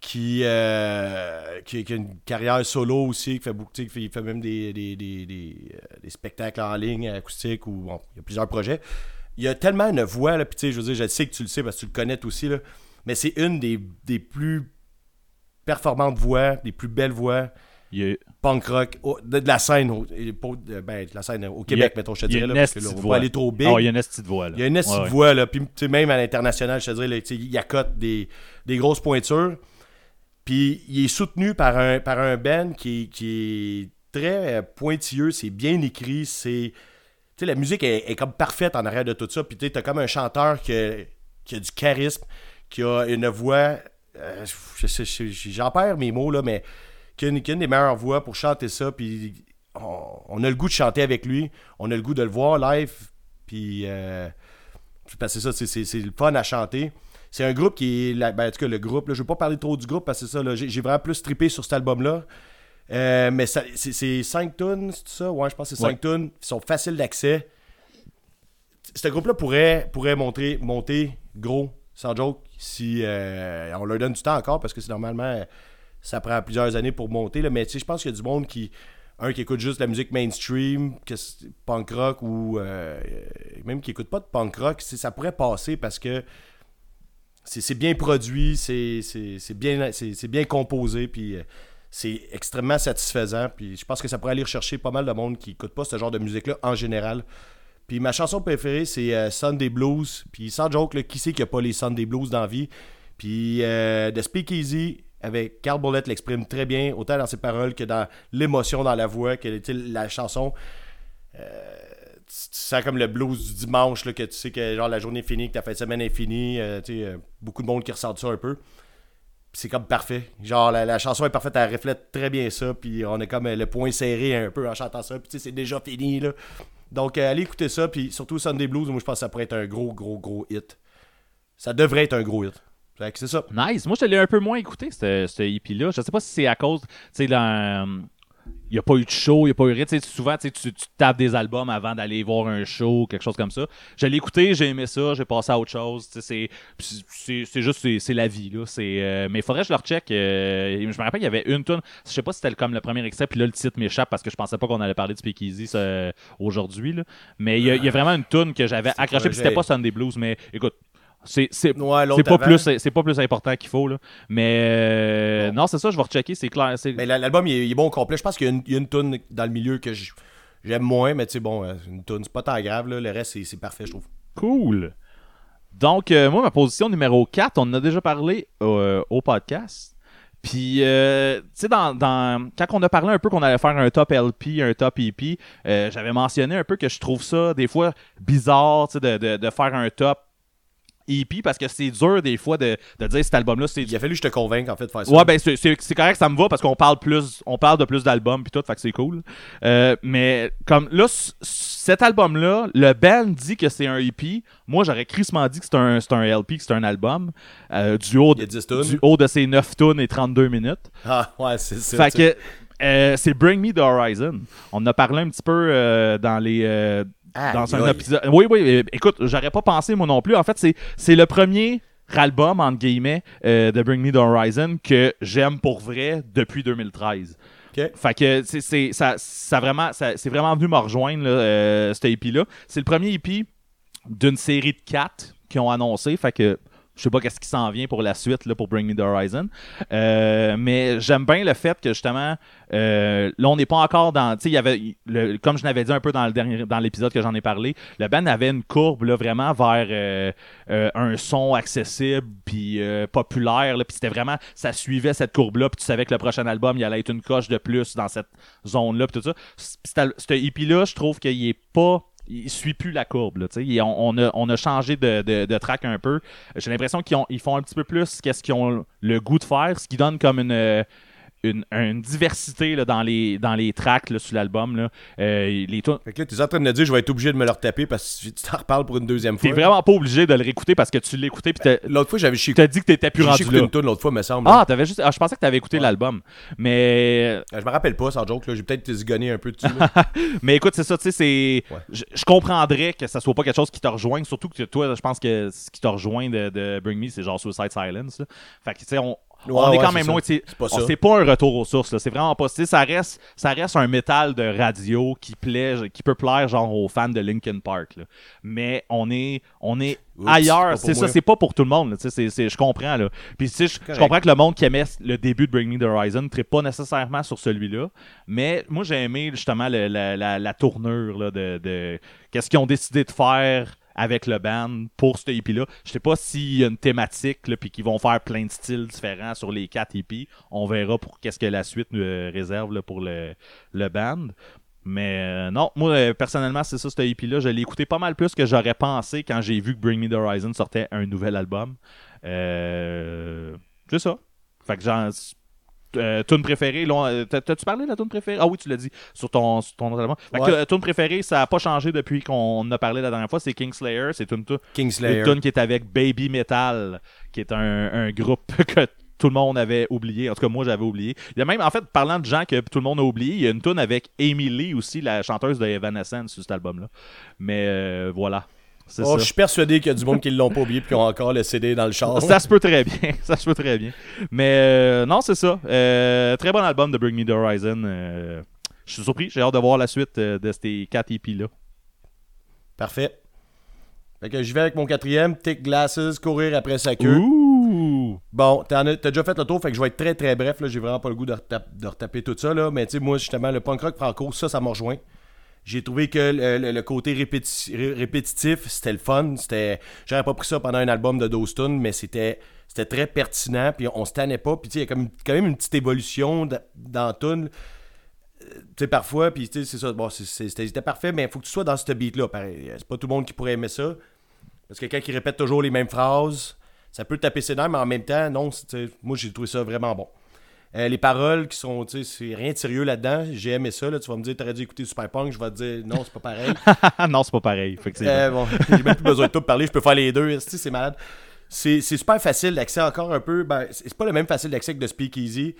Qui, euh, qui, a une carrière solo aussi, qui fait beaucoup, fait, il fait même des, des, euh, spectacles en ligne acoustiques ou bon, il y a plusieurs projets. Il y a tellement une voix, là, puis je veux dire, je sais que tu le sais parce que tu le connais aussi, mais c'est une des plus performantes voix, des plus belles voix Punk rock de, de la scène, au, de- ben, de la scène au Québec, mettons, je te dirais, là, parce que là, on pas aller trop big. Oh, il y a une esti de voix. Là. Il y a une esti Ouais, voix, là. Puis, même à l'international, je te dirais, là, il accote des, des grosses pointures. Puis, il est soutenu par un, par un band qui, qui est très euh, pointilleux, c'est bien écrit, c'est... Tu sais, la musique est, est comme parfaite en arrière de tout ça. Puis, tu sais, t'as comme un chanteur qui a, qui a du charisme, qui a une voix... euh, J'en perds mes mots, là, mais qui a, une, qui a une des meilleures voix pour chanter ça. Puis, on, on a le goût de chanter avec lui. On a le goût de le voir live. Puis... euh, parce que c'est ça, c'est- le fun à chanter. C'est un groupe qui est. la- ben, en tout cas, le groupe, là, je ne vais pas parler trop du groupe parce que c'est ça, j'ai vraiment plus trippé sur cet album-là. Euh, mais c'est c'est 5 tonnes, c'est ça? Ouais, je pense que c'est 5 Ouais. tonnes. Ils sont faciles d'accès. Ce groupe-là pourrait, pourrait monter, monter gros, sans joke, si euh, on leur donne du temps encore parce que c'est normalement. Ça prend plusieurs années pour monter. Là, mais tu je pense qu'il y a du monde qui. Un qui écoute juste la musique mainstream, que punk rock ou euh, même qui écoute pas de punk rock, ça pourrait passer parce que c'est bien produit, c'est bien, bien composé, puis euh, c'est extrêmement satisfaisant. Puis je pense que ça pourrait aller rechercher pas mal de monde qui écoute pas ce genre de musique-là en général. Puis ma chanson préférée, c'est euh, Sunday Blues. Puis sans joke, là, qui c'est qui a pas les Sunday Blues dans la vie? Puis euh, The Speakeasy avec Carl Bullet l'exprime très bien, autant dans ses paroles que dans l'émotion dans la voix, que la chanson. euh, tu sens comme le blues du dimanche, là, que tu sais que la journée est finie, que ta fin de semaine est finie. euh, euh, beaucoup de monde qui ressent ça un peu. C'est comme parfait. Genre, la, chanson est parfaite, elle reflète très bien ça. Puis on est comme le point serré un peu en chantant ça. Puis c'est déjà fini, là. Donc, allez écouter ça. Puis surtout Sunday Blues, moi, je pense que ça pourrait être un gros, gros, gros hit. Ça devrait être un gros hit. Fait que c'est ça. Nice. Moi, je l'ai un peu moins écouté, ce, ce EP-là. Je sais pas si c'est à cause, tu sais. Il n'y a pas eu de show, il n'y a pas eu rien. Tu sais, souvent, tu, sais, tu tu tapes des albums avant d'aller voir un show, quelque chose comme ça. Je l'ai écouté, j'ai aimé ça, j'ai passé à autre chose. Tu sais, C'est juste, c'est- la vie. Là. Euh, mais il faudrait que je le recheck. euh, je me rappelle, il y avait une tune. Je sais pas si c'était comme le premier extrait, puis là, le titre m'échappe parce que je pensais pas qu'on allait parler de Speakeasy aujourd'hui. Mais il y, a- il y a vraiment une tune que j'avais accrochée, puis c'était pas Sunday Blues. Mais écoute, c'est, Ouais, pas plus pas plus important qu'il faut là mais euh, non c'est ça je vais rechecker c'est clair Mais la- l'album, il, est- il est bon au complet. Je pense qu'il y a une, il y a une tune dans le milieu que j'aime moins, mais tu sais, bon, euh, une tune, c'est pas tant grave. Là. Le reste, c'est- parfait, je trouve. cool donc euh, moi ma position numéro 4 on en a déjà parlé euh, au podcast puis euh, tu sais dans, dans- quand on a parlé un peu qu'on allait faire un top LP un top EP j'avais mentionné un peu que je trouve ça des fois bizarre tu sais de, de, de faire un top EP parce que c'est dur des fois de, de dire cet album là c'est Il a fallu que je te convainque, en fait, de faire ça. Ouais, ben c'est- c'est c'est correct, ça me va parce qu'on parle plus, on parle de plus d'albums puis tout, fait que c'est cool. Euh, mais comme là, c- cet album-là, le band dit que c'est un EP. Moi, j'aurais crissement dit que c'est un, c'est un LP, que c'est un album. euh, du, haut de, a 10 tunes. du haut de ses 9 tonnes et 32 minutes. Ah, ouais, c'est ça. Fait que euh, c'est Bring Me the Horizon. On en a parlé un petit peu dans les. Aïe, dans un aïe. épisode. Oui, oui, euh, écoute, j'aurais pas pensé moi non plus. En fait, c'est, c'est le premier album, entre guillemets, euh, de Bring Me the Horizon que j'aime pour vrai depuis 2013. Ok. Fait que c'est, c'est- ça, ça vraiment, ça- c'est vraiment venu me rejoindre, là, euh, cet EP-là. C'est le premier EP d'une série de quatre qui ont annoncé. Fait que je sais pas qu'est-ce qui s'en vient pour la suite là, pour Bring Me the Horizon. Euh, mais j'aime bien le fait que justement, euh, là, on n'est pas encore dans. Tu sais, il y avait. le- comme je l'avais dit un peu dans le dernier dans l'épisode que j'en ai parlé, le band avait une courbe là, vraiment vers euh, un son accessible puis populaire. Puis c'était vraiment. Ça suivait cette courbe-là. Puis tu savais que le prochain album, il allait être une coche de plus dans cette zone-là. Puis tout ça. Al- Ce EP-là, je trouve qu'il est pas il suit plus la courbe. Là, on, on a, on a changé de, de, de track un peu. J'ai l'impression qu'ils ont- ils font un petit peu plus qu'est-ce qu'ils ont le goût de faire, ce qui donne comme une, euh, une, une diversité là, dans, les, dans les tracks là, sur l'album. là. Euh, les Fait que là, t'es en train de me dire, je vais être obligé de me le retaper parce que tu t'en reparles pour une deuxième fois. T'es vraiment pas obligé de le réécouter parce que tu l'écoutais puis t'as- L'autre fois, j'avais chié. t'as dit que t'étais plus rendu écouté là. une tune l'autre fois, me semble. Ah, t'avais juste. Ah, je pensais que t'avais écouté Ouais. l'album. Mais Euh, Je me rappelle pas, sans joke. là. J'ai peut-être zigonné un peu dessus. Mais écoute, c'est ça, tu sais, c'est. Ouais. Je, je comprendrais que ça soit pas quelque chose qui te rejoigne, surtout que toi, je pense que ce qui te rejoint de, de Bring Me, c'est genre Suicide Silence. Fait que, tu sais, on, Ouais, on est quand même loin. C'est pas on- pas un retour aux sources, là. C'est vraiment pas. Ça reste, ça reste un métal de radio qui plaît, qui peut plaire, genre, aux fans de Linkin Park. là. Mais on est, on est Oups, ailleurs. C'est ça, c'est pas pour tout le monde. là. Tu sais, c'est- c'est- je comprends. Là. Puis, je, comprends que le monde qui aimait le début de Bring Me the Horizon ne pas nécessairement sur celui-là. Mais moi, j'ai aimé justement le- la, la- la tournure là, de, de qu'est-ce qu'ils ont décidé de faire avec le band pour ce EP-là. Je sais pas s'il y a une thématique, puis qu'ils vont faire plein de styles différents sur les quatre EP. On verra pour qu'est-ce que la suite nous euh, réserve pour le, le band. Mais euh, non, moi, euh, personnellement, c'est ça, ce EP-là. Je l'ai écouté pas mal plus que j'aurais pensé quand j'ai vu que Bring Me the Horizon sortait un nouvel album. Euh, c'est ça. Fait que. Euh, tune préférée, t'as-tu parlé de la tune préférée? Ah oui, tu l'as dit sur ton, sur ton autre album. Fait que Ouais. la tune préférée, ça n'a pas changé depuis qu'on a parlé la dernière fois. C'est Kingslayer. C'est une, tu- une Kingslayer. tune qui est avec Baby Metal, qui est un, un groupe que tout le monde avait oublié. En tout cas, moi, j'avais oublié. Il y a même, en fait, parlant de gens que tout le monde a oublié, il y a une tune avec Amy Lee aussi, la chanteuse de Evanescence sur cet album-là. Mais euh, voilà. C'est Oh, je suis persuadé qu'il y a du monde qui l'ont pas oublié puis qui ont encore le CD dans le char. Ça se peut très bien. ça se peut très bien. Mais euh, non, c'est ça. Euh, très bon album de Bring Me the Horizon. Euh, je suis surpris. J'ai hâte de voir la suite de ces 4 EP-là. Parfait. Fait que je vais avec mon quatrième, Thick Glasses, courir après sa queue. Ouh! Bon, t'en as, t'as déjà fait le tour, fait que je vais être très très bref. Là, j'ai vraiment pas le goût de, retap- de retaper tout ça. Là. Mais tu sais, moi, justement, le punk rock franco, ça, ça m'a rejoint. J'ai trouvé que le, le- côté répéti- ré- répétitif, c'était le fun. J'aurais pas pris ça pendant un album de Dostun, mais c'était, très pertinent. Puis on se tannait pas. Puis il y a comme, quand même une petite évolution dans tune. Euh, Tu parfois, puis c'est ça. Bon, c'était, parfait, mais il faut que tu sois dans ce beat-là. Pareil. C'est pas tout le monde qui pourrait aimer ça. Parce que quelqu'un qui répète toujours les mêmes phrases, ça peut taper ses nerfs, mais en même temps, non, moi j'ai trouvé ça vraiment bon. Euh, les paroles qui sont, tu sais, c'est rien de sérieux là-dedans. J'ai aimé ça. Là. Tu vas me dire, t'aurais dû écouter Super Punk. Je vais te dire, non, c'est pas pareil. non, c'est pas pareil, effectivement. Euh, bon, j'ai même plus besoin de tout parler. Je peux faire les deux. C'est malade. C'est super facile d'accès encore un peu. Ben, c'est pas le même facile d'accès que de Speakeasy.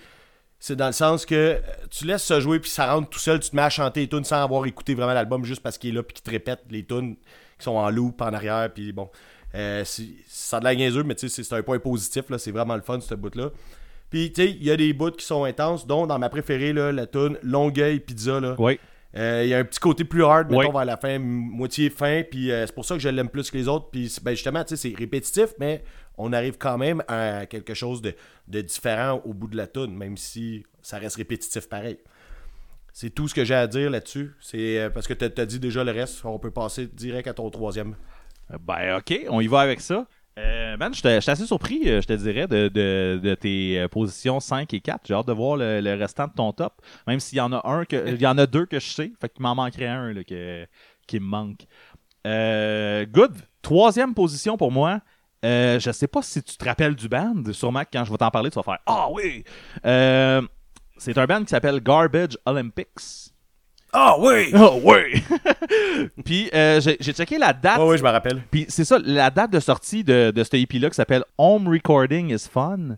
C'est dans le sens que euh, tu laisses ça jouer puis ça rentre tout seul. Tu te mets à chanter les tunes sans avoir écouté vraiment l'album juste parce qu'il est là puis qu'il te répète les tunes qui sont en loop en arrière. Puis bon, euh, c'est- ça a de la niaiseux, mais tu sais, c'est c'est un point positif. là. C'est vraiment le fun, ce bout-là. Puis, tu sais, il y a des bouts qui sont intenses, dont dans ma préférée, là, la tune Longueuil Pizza. Là. Oui. Euh, Il y a un petit côté plus hard, mettons, Ouais. vers la fin, moitié fin, puis euh, c'est pour ça que je l'aime plus que les autres. Puis ben, justement, tu sais, c'est répétitif, mais on arrive quand même à quelque chose de, de différent au bout de la tune, même si ça reste répétitif pareil. C'est tout ce que j'ai à dire là-dessus. C'est euh, parce que tu as dit déjà le reste, on peut passer direct à ton troisième. Ben, ok, on y va avec ça. Euh, man, j'étais j'étais assez surpris, euh, je te dirais, de, de- de tes euh, positions 5 et 4. J'ai hâte de voir le, le restant de ton top. Même s'il y en a un que. Il y en a deux que je sais. Fait qu'il m'en manquerait un là, que- qui me manque. Euh, good. Troisième position pour moi. Euh, je sais pas si tu te rappelles du band. Sûrement que quand je vais t'en parler, tu vas faire Ah oui! C'est un band qui s'appelle Garbage Olympics. Ah oui! Oh oui! Puis euh, j'ai j'ai checké la date. Ah oui, je me rappelle. Puis c'est ça, la date de sortie de, de ce EP-là qui s'appelle Home Recording is Fun.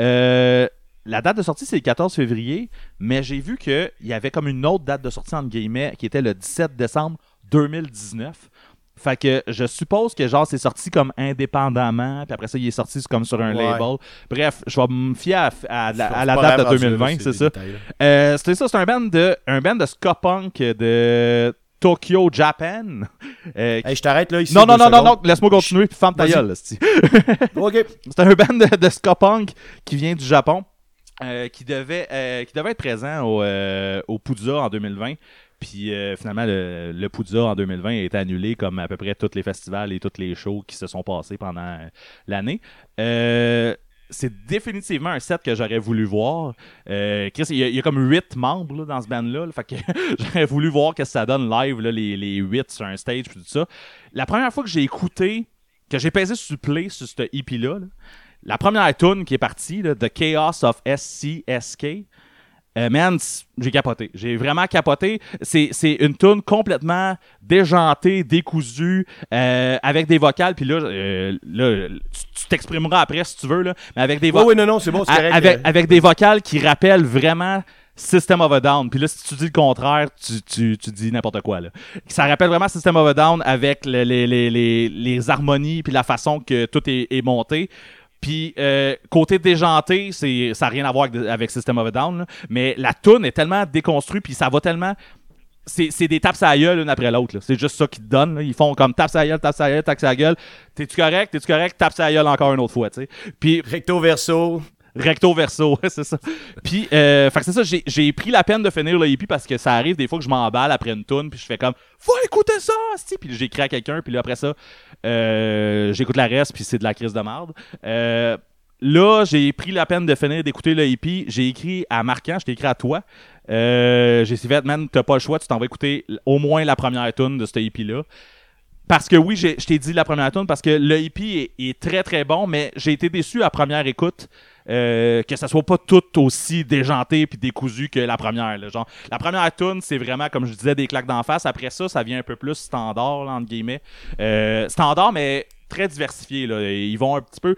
euh, la date de sortie, c'est le 14 février, mais j'ai vu qu'il y avait comme une autre date de sortie, entre guillemets, qui était le 17 décembre 2019. Fait que je suppose que genre c'est sorti comme indépendamment, puis après ça il est sorti comme sur un Ouais. label. Bref, je vais me fier à, à la, à la pas date de rendu là, 2020, c'est ça? là. Euh, c'était ça, c'est un band de un band de ska punk de Tokyo, Japan. Euh, Hey, je t'arrête là ici. non, non, non, non, non, laisse-moi continuer, puis ferme ta gueule. Ok. C'est un band de, de ska punk qui vient du Japon, euh, qui, devait, euh, qui devait être présent au, euh, au Poudza en 2020. Puis euh, finalement, le, le Poudza en 2020 a été annulé comme à peu près tous les festivals et tous les shows qui se sont passés pendant euh, l'année. Euh, c'est définitivement un set que j'aurais voulu voir. Euh, Chris, il y, a, comme huit membres là, dans ce band-là. là. fait que j'aurais voulu voir que ça donne live, là, les, huit sur un stage tout ça. La première fois que j'ai écouté, que j'ai pesé sur play sur ce EP-là, là, la première tune qui est partie, The Chaos of SCSK, euh, man, j'ai capoté. J'ai vraiment capoté. C'est, c'est une tune complètement déjantée, décousue, euh, avec des vocales. Puis là, euh, là tu, t'exprimeras après si tu veux, là, mais avec des vocales. oui, non, non, c'est bon, c'est correct. avec, euh, avec des vocales qui rappellent vraiment System of a Down. Puis là, si tu dis le contraire, tu, tu, tu dis n'importe quoi. Là. Ça rappelle vraiment System of a Down avec le- les, les, les, les harmonies puis la façon que tout est, est monté. Puis euh, côté déjanté, c'est ça n'a rien à voir avec, avec System of a Down, mais la tune est tellement déconstruite puis ça va tellement c'est des tapes à la gueule l'une après l'autre. C'est juste ça qu'ils te donnent. Ils font comme tapes à la gueule, tapes à la gueule, tapes à la gueule. T'es-tu correct? T'es-tu correct? Tapes à la gueule encore une autre fois, tu sais. Puis Recto verso. Recto verso, c'est ça. Puis, euh, c'est ça, j'ai- j'ai pris la peine de finir le hippie parce que ça arrive des fois que je m'emballe après une tune puis je fais comme « Faut écouter ça! » esti. Puis j'écris à quelqu'un, puis là, après ça, euh, j'écoute la reste, puis c'est de la crise de merde. Euh, là, j'ai pris la peine de finir d'écouter le hippie. J'ai écrit à Marquant, je t'ai écrit à toi. Euh, j'ai fait, man, t'as pas le choix, tu t'en vas écouter au moins la première tune de ce hippie-là. Parce que oui, je t'ai dit la première tune parce que le hippie est très très bon, mais j'ai été déçu à première écoute euh, que ça soit pas tout aussi déjanté puis décousu que la première. Genre, la première tune, c'est vraiment, comme je disais, des claques d'en face. Après ça, ça vient un peu plus standard, entre guillemets. Euh, standard, mais très diversifié. Ils vont un petit peu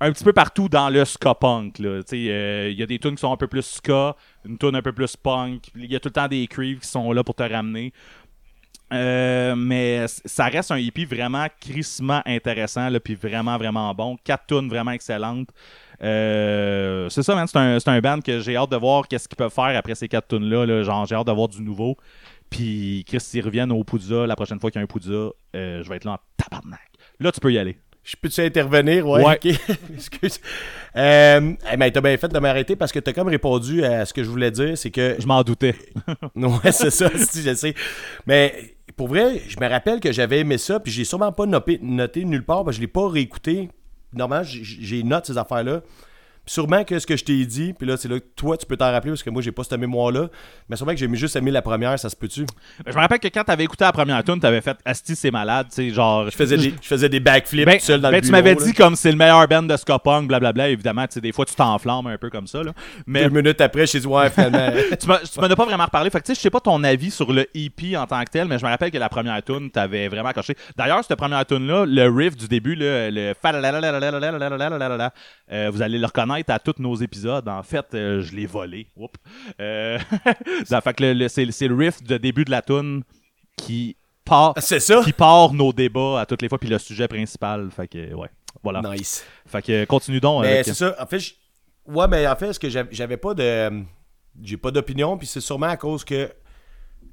un petit peu partout dans le ska punk. euh, Il y a des tunes qui sont un peu plus ska, une tune un peu plus punk. Il y a tout le temps des creeps qui sont là pour te ramener. Mais ça reste un hippie vraiment crissement intéressant, puis vraiment, vraiment bon. Quatre tunes vraiment excellentes. Euh, c'est ça, man. C'est un, un band que j'ai hâte de voir qu'est-ce qu'ils peuvent faire après ces quatre tunes-là. là. Genre, j'ai hâte de voir du nouveau. Puis, Chris, s'ils reviennent au Poudza la prochaine fois qu'il y a un Poudza, euh, je vais être là en tabarnak. Là, tu peux y aller. Je peux-tu intervenir? Ouais. Excuse. Euh, eh ben, t'as bien fait de m'arrêter parce que t'as comme répondu à ce que je voulais dire. C'est que. Je m'en doutais. Ouais, c'est ça, si, je sais. Mais pour vrai, je me rappelle que j'avais aimé ça, puis j'ai sûrement pas noté, noté nulle part, parce que je l'ai pas réécouté. Normalement, j'ai- note ces affaires-là. Sûrement que ce que je t'ai dit, puis là, c'est là que toi, tu peux t'en rappeler parce que moi, j'ai pas cette mémoire-là. Mais sûrement que j'ai juste aimé la première, ça se peut-tu? Je me rappelle que quand t'avais écouté la première tune, t'avais fait Asti, c'est malade, tu sais, genre. Je faisais des, je faisais des backflips ben, seul dans ben, le Tu m'avais dit comme c'est le meilleur band de ska punk, blablabla. Évidemment, des fois, tu t'enflammes un peu comme ça, là. Mais... Deux minutes après, je dit, ouais, finalement. tu m'en as pas vraiment reparlé. Fait que, tu sais, je sais pas ton avis sur le EP en tant que tel, mais je me rappelle que la première tune, t'avais vraiment coché. D'ailleurs, cette première tune-là, le riff du début, le. Euh, vous allez le reconnaître à tous nos épisodes. En fait, euh, je l'ai volé. Oups. Euh, fait que le- le- c'est c'est le riff de début de la tune qui part, c'est ça? qui part nos débats à toutes les fois, puis le sujet principal. Fait que, ouais. Voilà. Nice. Fait que, continue donc. Mais avec- c'est ça. En fait, je- ouais, mais en fait, ce que j'avais j'avais pas de. J'ai pas d'opinion, puis c'est sûrement à cause que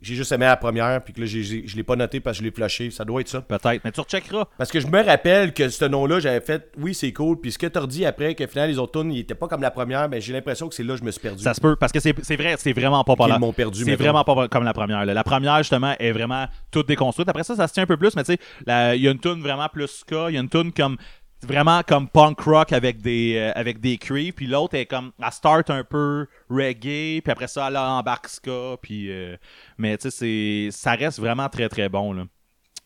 j'ai juste aimé la première, puis que là, je l'ai pas noté parce que je l'ai flashé. Ça doit être ça. Peut-être, mais tu recheckeras. Parce que je me rappelle que ce nom-là, j'avais fait, oui, c'est cool. Puis ce que t'as dit après, que finalement, les autres tunes, ils étaient pas comme la première, mais j'ai l'impression que c'est là que je me suis perdu. Ça se peut, parce que c'est c'est vrai, c'est vraiment pas Qu'ils par m'ont perdu, C'est vraiment pas comme la première. là. La première, justement, est vraiment toute déconstruite. Après ça, ça se tient un peu plus, mais tu sais, il y a une tune vraiment plus ska, il y a une tune comme vraiment comme punk rock avec des euh, avec des cris, puis l'autre est comme elle start un peu reggae, puis après ça elle embarque ska, puis euh, mais tu sais c'est ça reste vraiment très très bon là.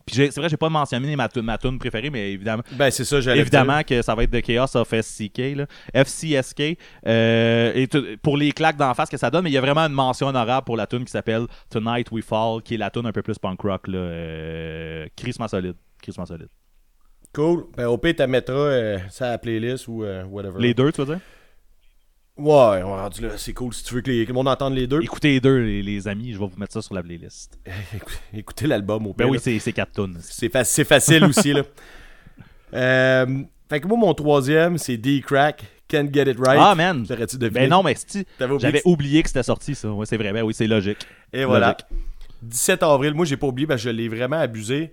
Puis c'est vrai, j'ai pas mentionné ma tune ma tune préférée, mais évidemment Ben, c'est ça, j'allais Évidemment que ça va être de Chaos of SCK, là. FCSK. euh, et pour les claques d'en face que ça donne, mais il y a vraiment une mention honorable pour la tune qui s'appelle Tonight We Fall, qui est la tune un peu plus punk rock, là. Euh, crissement solide. Crissement solide. Cool. Ben, au pire, t'as mettra euh, ça à la playlist ou euh, whatever. Les deux, tu veux dire? Ouais, ouais, rendu là, c'est cool si tu veux que, les- que le monde entende les deux. Écoutez les deux, les, les amis, je vais vous mettre ça sur la playlist. Écoutez- l'album au Ben pire. oui, là. c'est c'est quatre tunes. C'est fa- c'est facile aussi, là. Euh, fait que moi, mon troisième, c'est D-Crack, Can't Get It Right. Ah, man! T'aurais-tu deviné? Ben non, mais si, j'avais oublié que c'était sorti, ça. Ouais, c'est vrai, ben oui, c'est logique. Et voilà. Logique. 17 avril, moi, j'ai pas oublié parce que je l'ai vraiment abusé.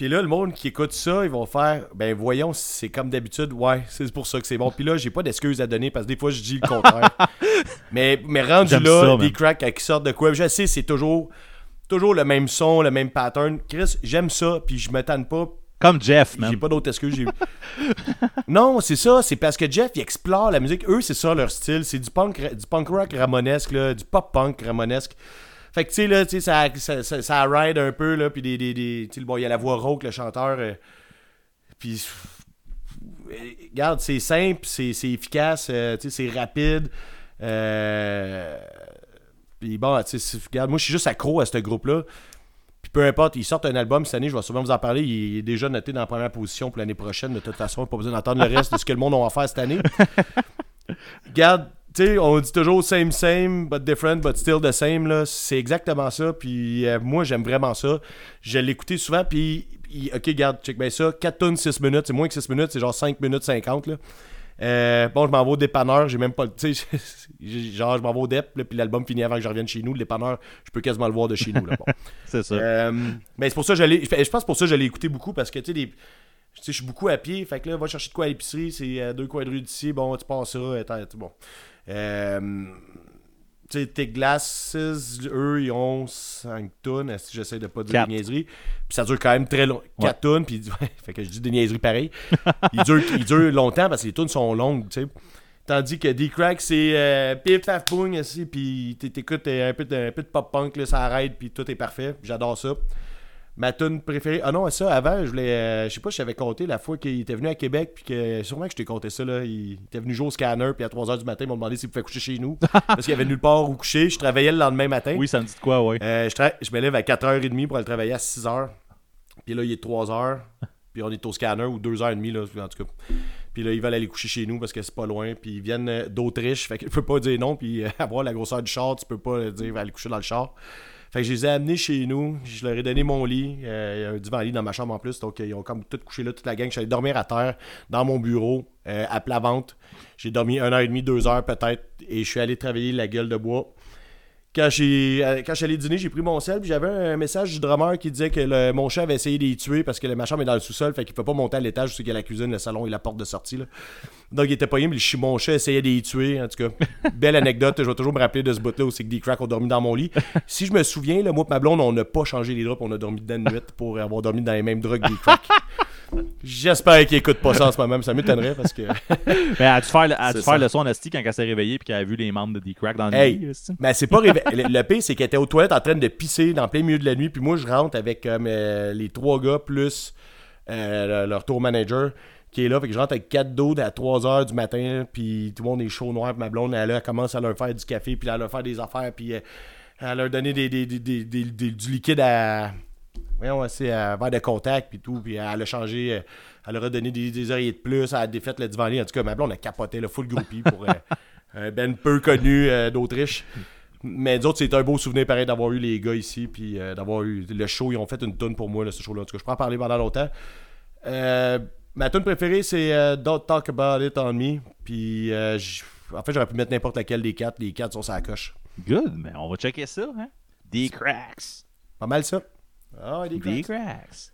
Puis là, le monde qui écoute ça, ils vont faire Ben voyons, c'est comme d'habitude, ouais, c'est pour ça que c'est bon. Puis là, j'ai pas d'excuses à donner parce que des fois, je dis le contraire. mais, mais rendu là, ça, des cracks qui sortent de quoi, je sais, c'est toujours, toujours le même son, le même pattern. Chris, j'aime ça, puis je me tanne pas. Comme Jeff, J'ai man. pas d'autres excuses. j'ai- non, c'est ça. C'est parce que Jeff, il explore la musique. Eux, c'est ça leur style. C'est du punk, du punk rock ramonesque, là, du pop punk ramonesque. Fait que, tu sais, là, tu sais, ça, ça, ça, ça ride un peu, là. Puis, des, des, des- bon, il y a la voix rauque, le chanteur. euh, puis, euh, regarde, c'est simple, c'est efficace, euh, tu sais, c'est rapide. Euh, puis, bon, tu sais, regarde, moi, je suis juste accro à ce groupe-là. Puis peu importe, ils sortent un album cette année, je vais sûrement vous en parler. Il est déjà noté dans la première position pour l'année prochaine. De toute façon, pas besoin d'entendre le reste de ce que le monde a à faire cette année. Regarde, tu sais, on dit toujours same, same, but different, but still the same. là. C'est exactement ça. Puis euh, moi, j'aime vraiment ça. Je écouté souvent. Puis, puis, ok, regarde, check bien ça. 4 tonnes, 6 minutes. C'est moins que 6 minutes, c'est genre 5 minutes 50. Là. Euh, bon, je m'en vais au dépanneur, j'ai même pas le. Tu sais, genre, je m'en vais au dep, là, puis l'album finit avant que je revienne chez nous. Le dépanneur, je peux quasiment le voir de chez nous. Là, bon. C'est ça. Euh, mais c'est pour ça que je. Je pense pour ça que je l'ai écouté beaucoup parce que tu sais, des- je suis beaucoup à pied. Fait que là, va chercher de quoi à l'épicerie. C'est deux coins de rue d'ici. Bon, tu passes ça. bon. Euh, tu sais, tes glasses, eux, ils ont 5 tonnes. Si j'essaie de pas dire Quatre. des niaiseries? Puis ça dure quand même très long. 4 Ouais. tonnes. Puis fait que je dis des niaiseries pareil. ils, durent, ils durent longtemps parce que les tonnes sont longues, tu sais. Tandis que D-Crack, c'est euh, pif, paf, boum, ici, puis t'écoutes euh, un peu, de, un peu de pop-punk, là, ça arrête, puis tout est parfait. J'adore ça. Ma tune préférée. Ah non, ça, avant, je voulais. euh, je sais pas si j'avais compté la fois qu'il était venu à Québec, puis que sûrement que je t'ai compté ça, là. Il était venu jouer au scanner, puis à 3h du matin, ils m'ont demandé s'il pouvait coucher chez nous. parce qu'il y avait nulle part où coucher. Je travaillais le lendemain matin. Oui, ça me dit de quoi, ouais. Euh, je, tra- je me lève à 4h30 pour aller travailler à 6h. Puis là, il est 3h. Puis on est au scanner ou 2h30, là, en tout cas. Puis là, ils veulent aller coucher chez nous parce que c'est pas loin. Puis ils viennent euh, d'Autriche. Fait que je peux pas dire non. Puis euh, avoir la grosseur du char, tu peux pas dire aller coucher dans le char. Fait que je les ai amenés chez nous. Je leur ai donné mon lit. Euh, Il y a un divan-lit dans ma chambre en plus. Donc, euh, ils ont comme tout couché là, toute la gang. Je suis allé dormir à terre dans mon bureau, euh, à plat ventre. J'ai dormi 1h30, 2h peut-être. Et je suis allé travailler la gueule de bois. Quand j'ai euh, quand je suis allé dîner, j'ai pris mon sel, puis j'avais un message du drummer qui disait que le- mon chat avait essayé de les tuer parce que le machin est dans le sous-sol, fait qu'il peut pas monter à l'étage, c'est qu'il y a la cuisine, le salon et la porte de sortie. Là. Donc il était pas mais le mon chat essayait de les tuer, en tout cas. Belle anecdote, je vais toujours me rappeler de ce bout-là où c'est que des cracks ont dormi dans mon lit. Si je me souviens, là, moi et ma blonde, on n'a pas changé les draps, on a dormi dedans de nuit pour avoir dormi dans les mêmes draps que des cracks. J'espère qu'ils écoutent pas ça en ce moment, mais ça m'étonnerait parce que. Mais elle a dû faire, le- elle faire son asti quand elle s'est réveillée puis qu'elle a vu les membres de D-Crack dans le Hey. lit. Mais c'est pas réve- le, le pire, c'est qu'elle était aux toilettes en train de pisser dans plein milieu de la nuit. Puis moi, je rentre avec comme, euh, les trois gars plus euh, le- leur tour manager qui est là. Fait que je rentre avec quatre dos à 3 h du matin. Puis tout le monde est chaud noir. Puis ma blonde, elle, elle commence à leur faire du café. Puis à leur faire des affaires. Puis euh, à leur donner des, des- des- des- des- des- du liquide à. Voyons, c'est à verre de contact. Puis tout. Puis elle a changé. euh, elle a donné des, des oreillers de plus. Elle a défait le divan. En tout cas, ma blonde a capoté le full groupie pour euh, un ben peu connu euh, d'Autriche. Mais d'autres, c'est un beau souvenir pareil d'avoir eu les gars ici, puis euh, d'avoir eu le show. Ils ont fait une tune pour moi, là, ce show-là. En tout cas, je peux en parler pendant longtemps. Euh, ma tune préférée, c'est euh, Don't Talk About It on Me. Puis, euh, en fait, j'aurais pu mettre n'importe laquelle des quatre. Les quatre sont sur la coche. Good, mais on va checker ça. Hein? D-Cracks. Pas mal ça. Ah, des cracks. D-Cracks.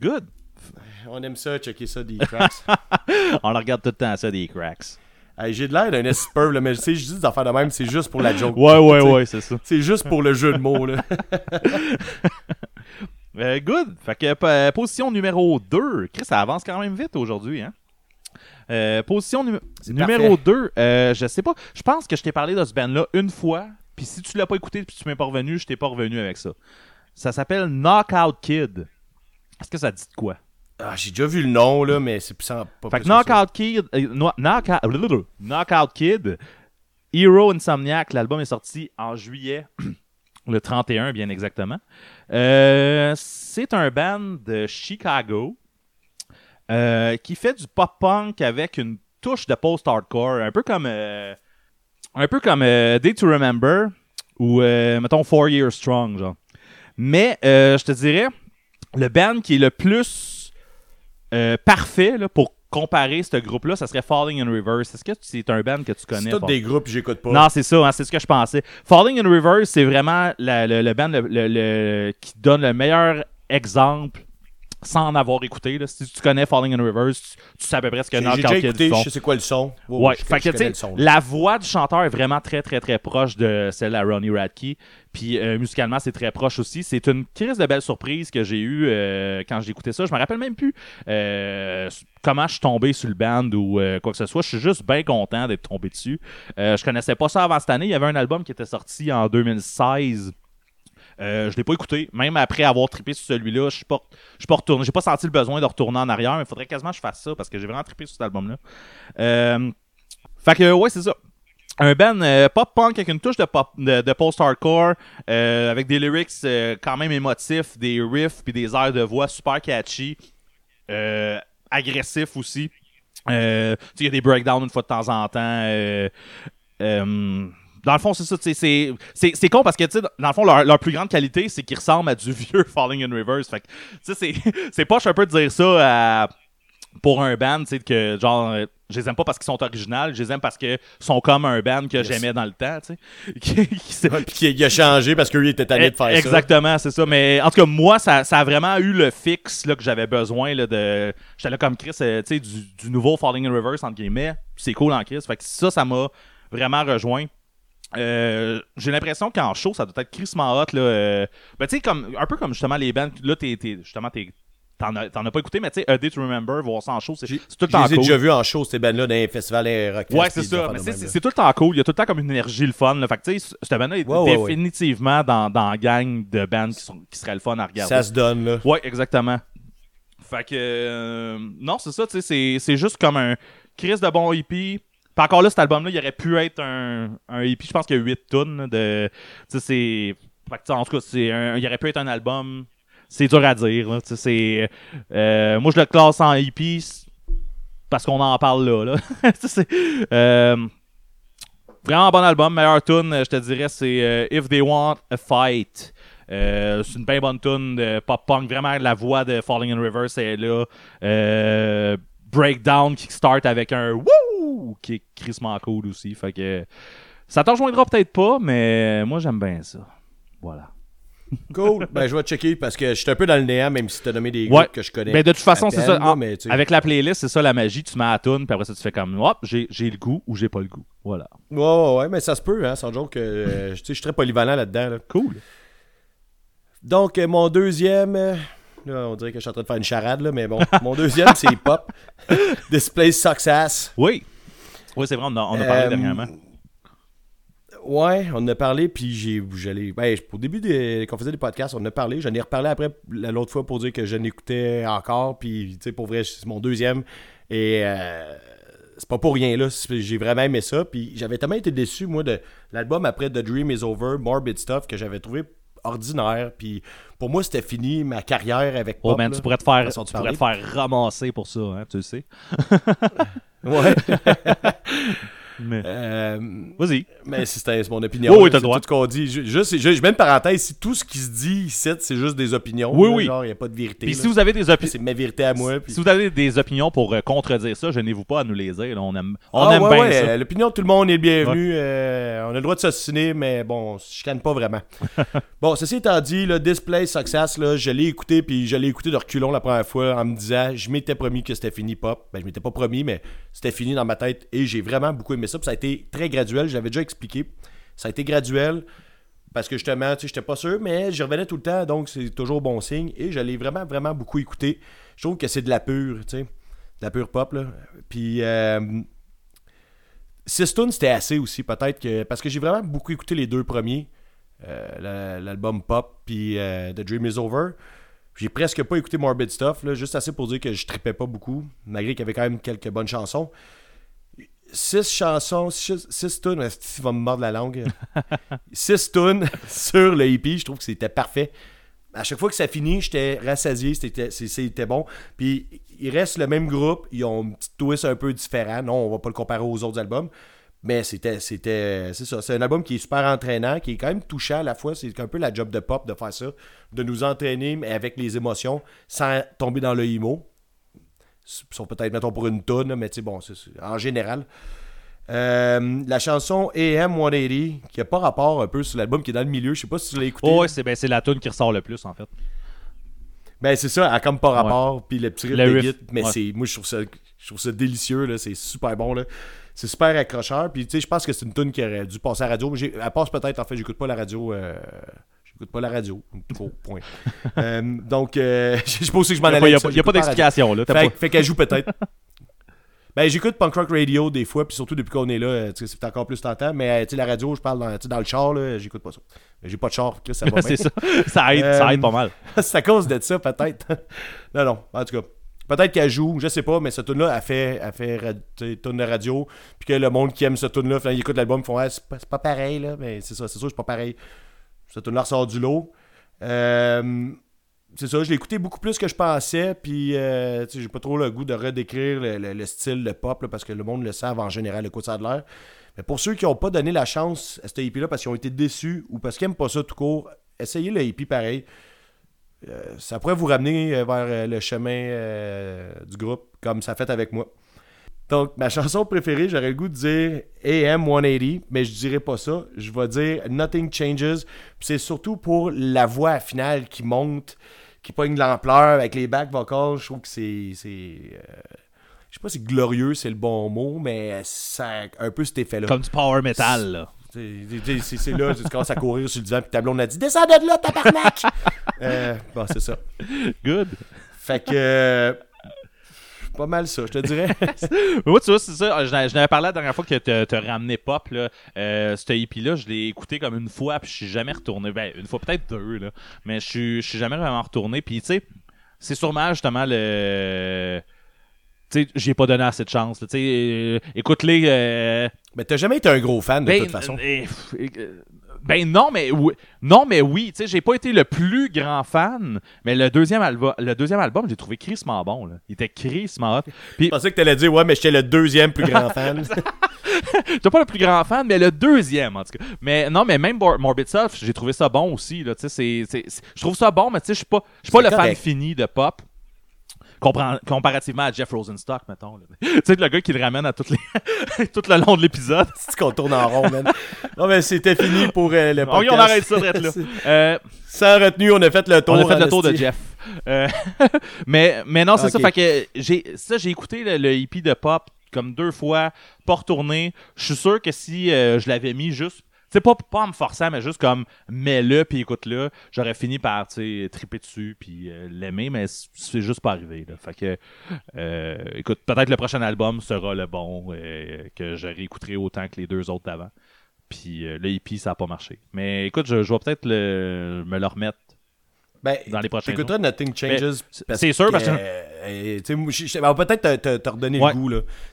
Good. On aime ça, checker ça, des cracks. On le regarde tout le temps, ça, des cracks. Hey, J'ai de l'air d'un esperve, là, mais tu sais, je dis des affaires de même, c'est juste pour la joke. Ouais, ouais, ouais, c'est ça. C'est juste pour le jeu de mots, là. Euh, good. Fait que euh, position numéro 2. Chris, ça avance quand même vite aujourd'hui, hein? Euh, position numéro parfait. 2, euh, je sais pas. Je pense que je t'ai parlé de ce band-là une fois. Puis si tu l'as pas écouté puis tu m'es pas revenu, je t'ai pas revenu avec ça. Ça s'appelle Knockout Kid. Est-ce que ça dit de quoi? Ah, J'ai déjà vu le nom, là, mais c'est pas Fait que plus ça. Knockout Kid, euh, no- Knockout. Knockout Kid, Hero Insomniac, l'album est sorti en juillet, le 31 bien exactement. Euh, c'est un band de Chicago euh, qui fait du pop-punk avec une touche de post-hardcore, un peu comme un peu comme Day to Remember ou mettons Four Years Strong genre. Mais euh, je te dirais le band qui est le plus euh, parfait là, pour comparer ce groupe-là, ça serait Falling in Reverse. Est-ce que c'est un band que tu connais? C'est tous des groupes que j'écoute pas. Non, c'est ça, hein, c'est ce que je pensais. Falling in Reverse, c'est vraiment la- le, le band le- le- qui donne le meilleur exemple sans en avoir écouté. là. Si tu connais Falling in Reverse, tu, tu sais à peu près ce que Knockout Kid écouté, je sais c'est quoi le son. Ouais, je, fait je que le son. la voix du chanteur est vraiment très très très proche de celle à Ronnie Radke. Puis euh, musicalement, c'est très proche aussi. C'est une crise de belle surprise que j'ai eue euh, quand j'ai écouté ça. Je me rappelle même plus euh, comment je suis tombé sur le band ou euh, quoi que ce soit. Je suis juste bien content d'être tombé dessus. Je connaissais pas ça avant cette année. Il y avait un album qui était sorti en 2016. Euh, je l'ai pas écouté, même après avoir trippé sur celui-là, je suis pas, je pas retourné, j'ai pas senti le besoin de retourner en arrière, mais il faudrait quasiment que je fasse ça parce que j'ai vraiment trippé sur cet album-là. Euh, fait que ouais, c'est ça. Un band euh, pop-punk avec une touche de, pop, de, de post-hardcore, euh, avec des lyrics quand même émotifs, des riffs puis des airs de voix super catchy, agressifs aussi. Il y a des breakdowns une fois de temps en temps. Euh, euh, dans le fond, c'est ça. C'est c'est- c'est con parce que, tu sais, dans le fond, leur, leur plus grande qualité, c'est qu'ils ressemblent à du vieux Falling in Reverse. Fait que, tu sais, c'est- c'est poche un peu de dire ça à- pour un band, tu sais, que genre, euh, je les aime pas parce qu'ils sont originaux, je les aime parce qu'ils sont comme un band que j'aimais dans le temps, tu sais. Qui- qui a changé parce qu'il était tanné de faire ça. Exactement, c'est ça. Mais en tout cas, moi, ça, ça a vraiment eu le fixe là, que j'avais besoin là, de. J'étais là comme Chris, euh, tu sais, du, du nouveau Falling in Reverse, entre guillemets. C'est cool en Chris. Fait que ça, ça m'a vraiment rejoint. Euh, j'ai l'impression qu'en show, ça doit être crissement hot. Là, euh, ben, tu sais, comme, un peu comme justement les bands. Là, t'es, t'es- justement, t'es, t'en, as, t'en as pas écouté, mais tu sais, A Day to Remember, voir ça en show, c'est, c'est tout le temps cool. déjà vus en show, ces bands-là, dans les festivals rock. Ouais, c'est ça. Mais c'est, c'est- c'est tout le temps cool. Il y a tout le temps comme une énergie le fun. Là. Fait que, tu sais, ce band-là est Ouais, ouais, ouais. définitivement dans, dans la gang de bands qui, sont, qui serait le fun à regarder. Ça se donne, là. Ouais, exactement. Fait que. euh, non, c'est ça, tu sais, c'est, c'est juste comme un Chris de bon EP. Puis encore là, cet album-là, il aurait pu être un, EP, je pense qu'il y a 8 tonnes de. Tu sais, c'est. En tout cas, il aurait pu être un album. C'est dur à dire, euh, moi, je le classe en EP parce qu'on en parle là, là. Euh, Vraiment bon album, meilleure tune, je te dirais, c'est euh, If They Want a Fight. C'est une bien bonne tune de pop-punk. Vraiment, la voix de Falling in Reverse est là. Breakdown qui start avec un wouh qui est crissement cool aussi. Fait que Ça t'en rejoindra peut-être pas, mais moi, j'aime bien ça. Voilà. Cool. ben, je vais checker parce que je suis un peu dans le néant, même si tu as nommé des Ouais. groupes que je connais. Mais de toute façon, c'est ça. là, mais, avec la playlist, c'est ça la magie. Tu mets à la tune, puis après ça, tu fais comme hop, j'ai le goût ou j'ai pas le goût. Voilà. Ouais, ouais, ouais, mais ça se peut, hein, sans joke. euh, je suis très polyvalent là-dedans. là. Cool. Donc, euh, mon deuxième. euh, là, on dirait que je suis en train de faire une charade, là, mais bon. mon deuxième, c'est hip-hop. Display Success. Oui. Oui, c'est vrai, on a, on a parlé Euh, dernièrement. Ouais, on en a parlé, puis j'ai, j'allais, ben, au début des, qu'on faisait des podcasts, on en a parlé. J'en ai reparlé après la- l'autre fois pour dire que je l'écoutais encore, puis tu sais, pour vrai, c'est mon deuxième. Et euh, c'est pas pour rien, là. J'ai vraiment aimé ça. Puis j'avais tellement été déçu, moi, de l'album après The Dream is Over, Morbid Stuff, que j'avais trouvé ordinaire. Puis pour moi, c'était fini ma carrière avec Oh Pop. man, là. tu pourrais te faire, tu pourrais te faire ramasser pour ça, hein, tu le sais. Ouais. Mais... Euh, Vas-y. Mais mon opinion. Oui, oui, t'as droit. tout ce qu'on dit. Je, juste, je, je mets une parenthèse. Si tout ce qui se dit ici, c'est juste des opinions. Oui, là, oui. Genre, il n'y a pas de vérité. Puis là. si vous avez des opinions. C'est ma vérité à moi. puis- Si vous avez des opinions pour euh, contredire ça, gênez-vous pas à nous les dire. là. On aime, on Ah, aime ouais, bien ouais, ça. euh, L'opinion de tout le monde est le bienvenu. Euh, on a le droit de s'assassiner, mais bon, on se chicane pas vraiment. bon, ceci étant dit, le Display Success, là, je l'ai écouté, puis je l'ai écouté de reculons la première fois en me disant, je m'étais promis que c'était fini pop. Ben, je m'étais pas promis, mais c'était fini dans ma tête et j'ai vraiment beaucoup aimé ça. Puis ça a été très graduel, j'avais déjà expliqué. Ça a été graduel. Parce que justement, tu sais, j'étais pas sûr, mais j'y revenais tout le temps, donc c'est toujours bon signe. Et je l'ai vraiment, vraiment beaucoup écouté. Je trouve que c'est de la pure, tu sais. De la pure pop, là. Puis, euh, Six tunes, c'était assez aussi, peut-être que. Parce que j'ai vraiment beaucoup écouté les deux premiers. euh, la- L'album Pop, puis euh, The Dream is Over. J'ai presque pas écouté Morbid Stuff, juste assez pour dire que je tripais pas beaucoup, malgré qu'il y avait quand même quelques bonnes chansons. Six chansons, six, six tunes, il va me mordre la langue? six tunes sur le hippie, je trouve que c'était parfait. À chaque fois que ça finit, j'étais rassasié, c'était bon. Puis il reste le même groupe, ils ont un petit twist un peu différent. Non, on va pas le comparer aux autres albums. Mais c'était, c'était, c'est ça. C'est un album qui est super entraînant, qui est quand même touchant à la fois. C'est un peu la job de pop de faire ça, de nous entraîner, mais avec les émotions, sans tomber dans le emo. Sont peut-être, mettons, pour une tonne, mais tu sais, bon, c'est, en général. Euh, la chanson AM 180, qui a pas rapport un peu sur l'album, qui est dans le milieu. Je sais pas si tu l'as écouté. Oh, ouais, c'est ben, c'est la tune qui ressort le plus, en fait. Ben c'est ça, elle a comme pas rapport, puis le petit riff de guitare, mais ouais. c'est moi je trouve ça je trouve ça délicieux là, c'est super bon là. C'est super accrocheur, puis tu sais je pense que c'est une tune qui aurait dû passer à la radio, elle passe peut-être en fait, j'écoute pas la radio euh, j'écoute pas la radio, point. Euh, donc euh, je sais pas aussi que je m'en Il allais. n'y a, pas- d'explication, là. Fait, pas- fait qu'elle joue peut-être. Ben, j'écoute punk rock radio des fois, puis surtout depuis qu'on est là, euh, c'est encore plus tentant. Mais euh, tu sais, la radio, je parle dans, le char, là, j'écoute pas ça. J'ai pas de char, ça va c'est ça. Ça aide, ça aide pas mal. c'est à cause de ça, peut-être. non, non, en tout cas. Peut-être qu'elle joue, je sais pas, mais cette tune-là, elle fait, elle fait de radio. Puis que le monde qui aime cette tune-là, finalement, il écoute l'album, ils font ah, c'est pas, pareil, là. Mais c'est ça, c'est sûr, c'est pas pareil. Cette tune-là ressort du lot. Euh, c'est ça, je l'ai écouté beaucoup plus que je pensais. Puis, euh, j'ai pas trop le goût de redécrire le, le- le style de pop, là, parce que le monde le savent en général, le coup ça a de l'air. Mais pour ceux qui n'ont pas donné la chance à ce hippie-là parce qu'ils ont été déçus ou parce qu'ils n'aiment pas ça tout court, essayez le hippie pareil. Euh, ça pourrait vous ramener euh, vers euh, le chemin du groupe, comme ça fait avec moi. Donc, ma chanson préférée, j'aurais le goût de dire AM 180, mais je dirais pas ça. Je vais dire Nothing Changes. C'est surtout pour la voix finale qui monte, qui pogne de l'ampleur avec les back vocals. Je trouve que c'est. c'est, euh, je sais pas si glorieux c'est le bon mot, mais ça a un peu cet effet-là. Comme du power metal, là. C'est- là, tu commences à courir sur le divan, puis ta blonde a dit Descends de là, tabarnak euh, Bon, c'est ça. Good. Fait que. euh, pas mal ça, je te dirais. Moi, tu vois, c'est ça. Je n'avais parlé la dernière fois que tu as ramené Pop. Là. Euh, ce hippie-là, je l'ai écouté comme une fois, puis je suis jamais retourné. Ben, une fois, peut-être deux, là. Mais je suis, je suis jamais vraiment retourné. Puis, tu sais, c'est sûrement justement le. Tu sais, j'ai pas donné assez de chance. Tu sais, euh, écoute-les. euh, Mais t'as jamais été un gros fan de ben, toute façon. euh, euh, ben non, mais oui. Non, mais oui. Tu sais, j'ai pas été le plus grand fan, mais le deuxième, album, le deuxième album, j'ai trouvé crissement bon. Là. Il était crissement hot. Puis, Je pensais que t'allais dire Ouais, mais j'étais le deuxième plus grand fan. J'étais pas le plus grand fan, mais le deuxième, en tout cas. Mais non, mais même Mor- Morbid Self, j'ai trouvé ça bon aussi. Là, c'est- je trouve ça bon, mais tu sais, je suis pas, je suis pas le fan fini de pop. Compar- comparativement à Jeff Rosenstock, mettons. tu sais, le gars qui le ramène à toutes les... tout le long de l'épisode. C'est qu'on tourne en rond, man. Non, mais c'était fini pour euh, le podcast. on arrête ça là. Euh, Sans retenue, on a fait le tour. on a fait le tour de. Jeff. Euh, mais, mais non, c'est ça. Fait que j'ai, ça, j'ai écouté le, le EP de pop comme deux fois, pas retourné. Je suis sûr que si euh, je l'avais mis juste. C'est pas, pas en me forçant, mais juste comme mets-le puis écoute-le, j'aurais fini par sais, triper dessus puis euh, l'aimer, mais c'est juste pas arrivé. Là. Fait que, euh, écoute, peut-être le prochain album sera le bon, euh, que je réécouterai autant que les deux autres d'avant. Puis euh, le EP, ça a pas marché. Mais écoute, je, je vais peut-être me le remettre Ben, dans les prochains. T'écouteras Nothing Changes. c'est- sûr, parce que- euh, ben, peut-être te- redonner Ouais. le goût,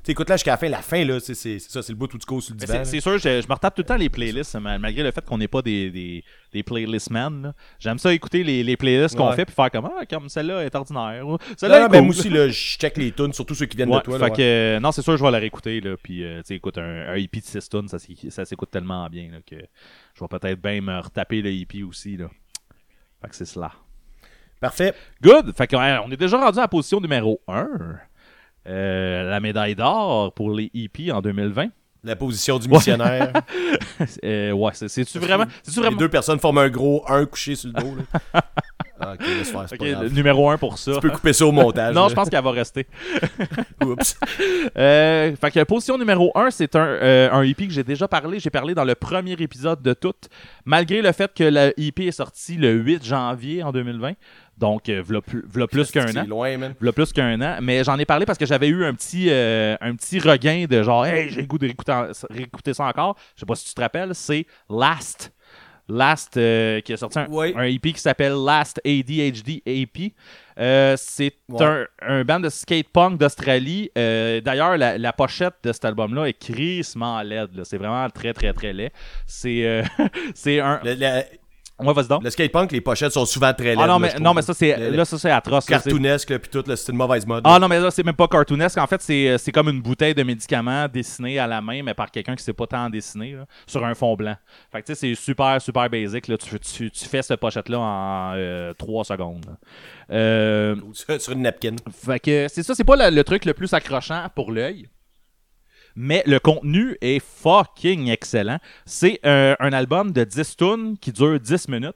écoute, là, jusqu'à la fin, la fin, là, c'est ça, c'est le bout où tu causes sur le divan. C'est sûr, je, je me retape tout le temps les playlists, ma- malgré le fait qu'on n'est pas des, des, des playlist men. là. J'aime ça écouter les, les playlists qu'on Ouais. fait puis faire comme Ah, comme celle-là est ordinaire. Non, Celle-là non, ben, aussi, là, je check les tunes, surtout ceux qui viennent Ouais, de toi. fait Là, que, euh, non, c'est sûr, je vais la réécouter. Là, puis, euh, tu écoute, un, un EP de 6 tunes, ça s'écoute tellement bien là, que je vais peut-être bien me retaper le EP aussi. Là. Fait que c'est cela. Parfait. Good! Fait que, on est déjà rendu à la position numéro 1. la médaille d'or pour les EP en 2020. La position du missionnaire. Euh, ouais, c'est- c'est-tu vraiment. Les deux personnes forment un gros 1 couché sur le dos. Là. Ah, ok, laisse faire, c'est Ok, pas grave. le numéro 1 pour ça. Tu peux couper ça au montage. Non, là. je pense qu'elle va rester. Oups. Euh, fait que position numéro 1, c'est un, euh, un EP que j'ai déjà parlé. J'ai parlé dans le premier épisode de tout. Malgré le fait que le EP est sorti le 8 janvier en 2020. Donc, euh, v'là plus, v'là plus qu'un C'est an. loin, man. V'là plus qu'un an. Mais j'en ai parlé parce que j'avais eu un petit, euh, un petit regain de genre, hey, j'ai le goût de réécouter, en- réécouter ça encore. Je sais pas si tu te rappelles, c'est Last. Last, euh, qui a sorti un, EP qui s'appelle Last ADHD EP. Euh, c'est Ouais. un, un band de skate punk d'Australie. Euh, D'ailleurs, la, la pochette de cet album-là est crissement laide. C'est vraiment très, très, très laid. C'est euh, un. Le, le, Ouais, vas-y donc. le skatepunk, les pochettes sont souvent très laides. Ah non, là, mais, non, mais ça, c'est là, ça, c'est atroce. Cartoonesque, là, puis tout, c'est une mauvaise mode. Ah non, mais là, c'est même pas cartoonesque. En fait, c'est c'est comme une bouteille de médicaments dessinée à la main, mais par quelqu'un qui sait pas tant dessiner, là, sur un fond blanc. Fait que tu sais, c'est super, super basic. Là. Tu, tu, tu fais cette pochette-là en 3 secondes. Euh, Sur, sur une napkin. fait que c'est ça, c'est pas le, le truc le plus accrochant pour l'œil. Mais le contenu est fucking excellent. C'est euh, un album de 10 tunes qui dure 10 minutes.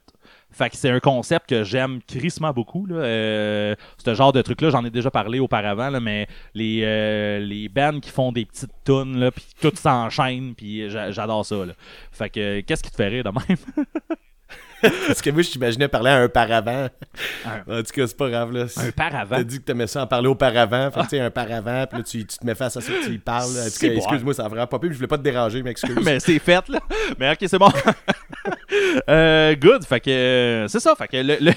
Fait que c'est un concept que j'aime crissement beaucoup. Là. Euh, ce genre de truc-là, j'en ai déjà parlé auparavant, là, mais les, euh, les bands qui font des petites tunes, puis tout s'enchaîne, puis j'a- j'adore ça. Là. Fait que, qu'est-ce qui te fait rire de même? Parce que moi, je t'imaginais parler à un paravent. Un- En tout cas, c'est pas grave, là. un paravent? T'as dit que t'aimais ça en parler au paravent. Fait que, tu sais, un paravent, puis là, tu, tu te mets face à ça, tu y parles. En tout cas, excuse-moi, ça a vraiment pas pu, je voulais pas te déranger, mais excuse. mais c'est fait là. Mais ok, c'est bon. Euh, good. Fait que euh, c'est ça. Fait que le, le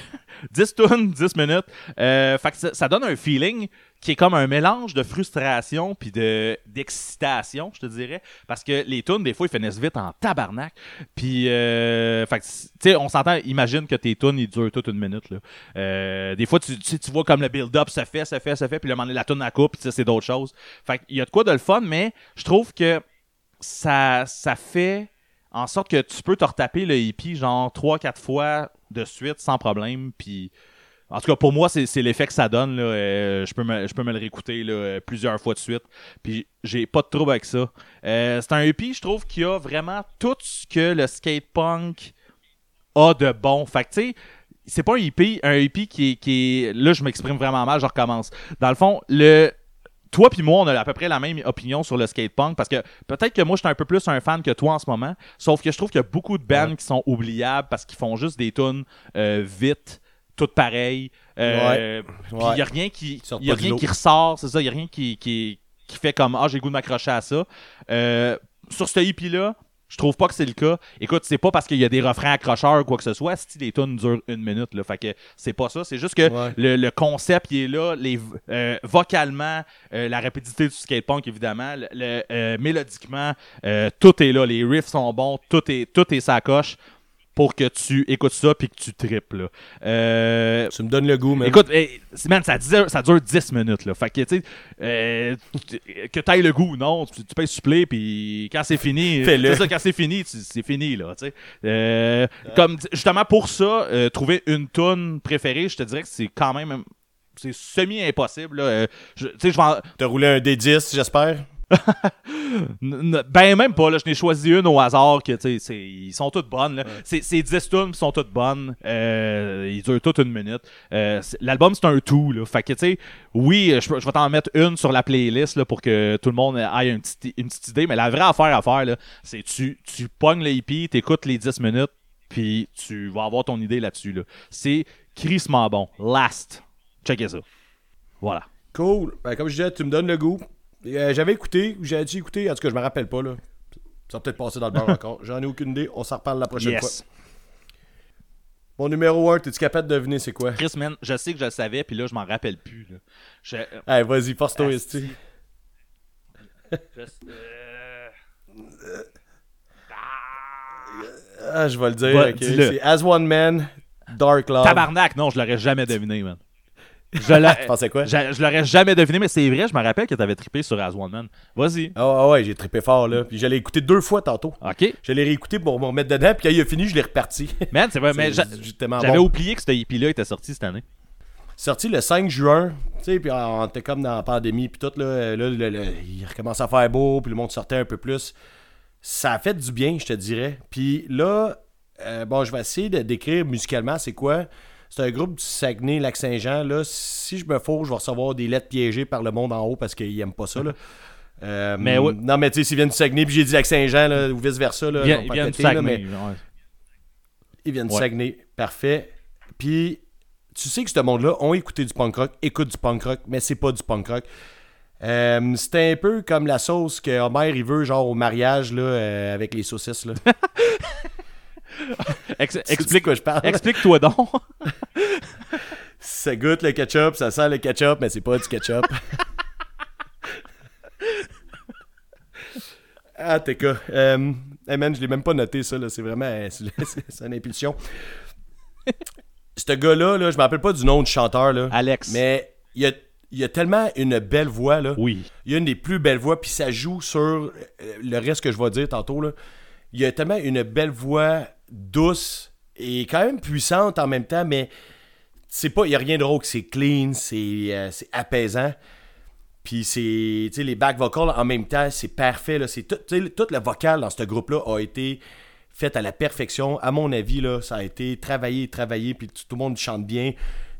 10 tunes, 10 minutes. Euh, fait que ça, ça donne un feeling qui est comme un mélange de frustration puis de d'excitation, je te dirais, parce que les tunes des fois ils finissent vite en tabarnak. Puis euh, fait tu sais, on s'entend. Imagine que tes tunes ils durent toute une minute là. Euh, des fois tu, tu, vois comme le build-up se fait, se fait, se fait, puis le moment donné, la tune à coupe, c'est d'autres choses. Fait qu'il y a de quoi de le fun, mais je trouve que ça, ça fait en sorte que tu peux te retaper le hippie genre 3-4 fois de suite sans problème. Puis, en tout cas, pour moi, c'est l'effet que ça donne. Là. Euh, je, peux me, je peux me le réécouter là, euh, plusieurs fois de suite. Puis, j'ai pas de trouble avec ça. Euh, c'est un hippie, je trouve, qui a vraiment tout ce que le skate punk a de bon. Fait que, tu sais, c'est pas un hippie, un hippie qui est, qui est. Là, je m'exprime vraiment mal, je recommence. Dans le fond, le toi puis moi, on a à peu près la même opinion sur le skatepunk parce que peut-être que moi, je suis un peu plus un fan que toi en ce moment. Sauf que je trouve qu'il y a beaucoup de bands Ouais. qui sont oubliables parce qu'ils font juste des tunes euh, vite, toutes pareilles. Euh, puis il Ouais. y a rien qui, y a rien qui ressort, c'est ça. Il y a rien qui, qui, qui fait comme ah j'ai le goût de m'accrocher à ça. Euh, sur ce hippie là. Je trouve pas que c'est le cas. Écoute, c'est pas parce qu'il y a des refrains accrocheurs ou quoi que ce soit, si les tunes durent une minute. Là. Fait que c'est pas ça. C'est juste que Ouais. le, le concept il est là, les, euh, vocalement, euh, la rapidité du skatepunk évidemment, le, le, euh, mélodiquement, tout est là, les riffs sont bons, tout est tout est sa coche pour que tu écoutes ça puis que tu tripes là. Euh, Tu me donnes le goût, man. Écoute, hey, man, ça, dure- ça dure 10 minutes. Là. Fait que, tu sais, euh, que t'ailles le goût, non, tu, tu peux supplé, puis quand c'est fini, Fais-le. c'est ça, quand c'est fini, c'est fini, là, tu sais. Euh, Comme, justement, pour ça, trouver une tune préférée, je te dirais que c'est quand même, c'est semi-impossible. là. Tu sais, je T'as roulé un D10, j'espère? Ben même pas, là, je n'ai choisi une au hasard que tu sais, c'est- ils sont toutes bonnes. Là. C'est 10 tunes, sont toutes bonnes. Euh, ils durent toutes une minute. Euh, l'album c'est un tout. Là. Fait que tu sais, oui, je, peux- je vais t'en mettre une sur la playlist là, pour que tout le monde ait une petite, une petite idée. Mais la vraie affaire à faire, là, c'est tu, tu pognes le hippie, t'écoutes les 10 minutes, puis tu vas avoir ton idée là-dessus. Là. C'est crissement bon. Last. Checkez ça. Voilà. Cool. Ben, comme je disais, tu me donnes le goût. Euh, J'avais écouté, ou j'avais dû écouter, en tout cas, je me rappelle pas, là. Ça va peut-être passer dans le bar encore. J'en ai aucune idée. On s'en reparle la prochaine fois. Mon numéro 1, t'es-tu capable de deviner c'est quoi? Chris, man, je sais que je le savais, puis là, je m'en rappelle plus. Là. Je, euh, Allez, vas-y, force-toi. Esti. je- euh, Ah, je vais le dire. C'est As One Man, Dark Love. Tabarnak, non, je l'aurais jamais deviné, man. Je, l'a- pensais quoi? je, je l'aurais jamais deviné, mais c'est vrai, je me rappelle que t'avais trippé sur As One Man. Vas-y. Ah ah ouais, j'ai trippé fort, là. Puis j'allais écouter deux fois tantôt. OK. Je l'ai réécouté pour me remettre dedans, puis quand il a fini, je l'ai reparti. Man, c'est vrai, mais j'a- j'avais bon. oublié que ce hippie-là était sorti cette année. sorti le 5 juin, tu sais, puis on était comme dans la pandémie, puis tout, là, là, il recommençait à faire beau, puis le monde sortait un peu plus. Ça a fait du bien, je te dirais. Puis là, euh, bon, je vais essayer de décrire musicalement c'est quoi. C'est un groupe du Saguenay-Lac-Saint-Jean. Là, si je me fous, je vais recevoir des lettres piégées par le monde en haut parce qu'ils aiment pas ça. Là. Euh, Mais ouais. Non, mais tu sais, s'ils viennent du Saguenay, puis j'ai dit Lac-Saint-Jean, ou vice-versa, ils vient du là, mais- ouais. ils viennent du Ouais. Saguenay. Parfait. Puis, tu sais que ce monde-là ont écouté du punk rock, écoute du punk rock, mais c'est pas du punk rock. Euh, C'était un peu comme la sauce que Homer il veut, genre au mariage, là, euh, avec les saucisses. Là. Ex- explique, quoi je parle. explique-toi donc. Ça goûte le ketchup, ça sent le ketchup, mais c'est pas du ketchup. ah, t'es quoi. Euh, hey man, je l'ai même pas noté ça, là. C'est vraiment. euh, C'est une impulsion. Ce gars-là, là, je me rappelle pas du nom du chanteur, là. Alex. Mais il a, il a tellement une belle voix, là. Oui. Il a une des plus belles voix, puis ça joue sur euh, le reste que je vais dire tantôt. Là. Il a tellement une belle voix douce et quand même puissante en même temps, mais c'est pas, il n'y a rien de rauque, c'est clean, c'est euh, c'est apaisant. Puis c'est, tu sais, les back vocals en même temps, c'est parfait. Là. Tout, tu sais, tout le vocal dans ce groupe-là a été fait à la perfection. À mon avis, là, ça a été travaillé, travaillé, puis tout, le monde chante bien.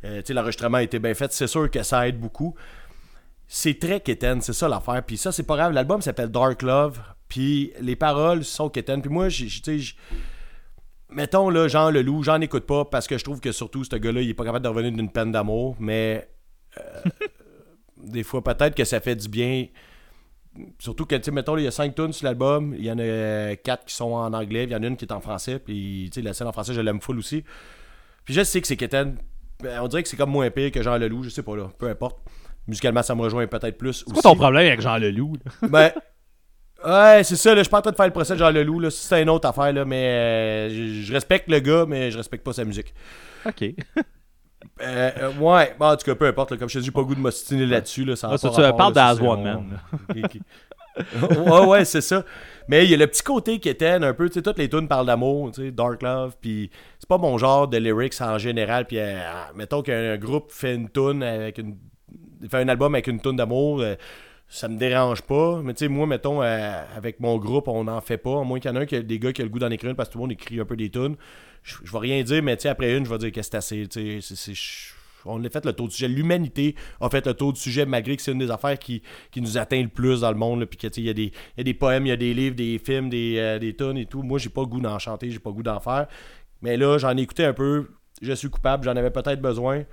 Euh, tu l'enregistrement a été bien fait. C'est sûr que ça aide beaucoup c'est très quétaine, c'est ça l'affaire. Puis ça, c'est pas grave. L'album s'appelle Dark Love. Puis les paroles sont quétaines. Puis moi, tu sais, mettons là, Jean Leloup, j'en écoute pas parce que je trouve que surtout ce gars-là, il est pas capable de revenir d'une peine d'amour. Mais euh, des fois, peut-être que ça fait du bien. Surtout que, tu sais, mettons, il y a 5 tunes sur l'album. Il y en a 4 qui sont en anglais. Il y en a une qui est en français. Puis, tu sais, la scène en français, je l'aime full aussi. Puis je sais que c'est quétaine. Ben, On dirait que c'est comme moins pire que Jean Leloup. Je sais pas, là. Peu importe. Musicalement, ça me rejoint peut-être plus. C'est quoi ton problème avec Jean Leloup? là? Ben, ouais, c'est ça, là, je suis pas en train de faire le procès de Jean Leloup, là, c'est une autre affaire, là, mais euh, je, respecte le gars, mais je respecte pas sa musique. OK. Euh, euh, ouais, bon, en tout cas, peu importe, là, comme je te dis, pas le goût de m'ostiner là-dessus, là, ça Ah, pas tu parles d'As One on- Man. ouais, ouais, c'est ça. Mais il y a le petit côté qui était un peu, tu sais, toutes les tunes parlent d'amour, tu sais, Dark Love, puis c'est pas mon genre de lyrics en général, puis mettons qu'un groupe fait une tune avec une fait un album avec une tune d'amour, ça me dérange pas, mais tu sais, moi, mettons, euh, avec mon groupe, on n'en fait pas, à moins qu'il y en ait un qui a des gars qui a le goût d'en écrire une, parce que tout le monde écrit un peu des tunes. Je, vais rien dire, mais tu sais, après une, je vais dire que c'est assez, on a fait le tour du sujet. L'humanité a fait le tour du sujet, malgré que c'est une des affaires qui, qui nous atteint le plus dans le monde. Puis il y, a des- y a des poèmes, il y a des livres, des films, des, euh, des tunes et tout. Moi, j'ai pas le goût d'en chanter, j'ai pas le goût d'en faire. Mais là, j'en ai écouté un peu. Je suis coupable, j'en avais peut-être besoin.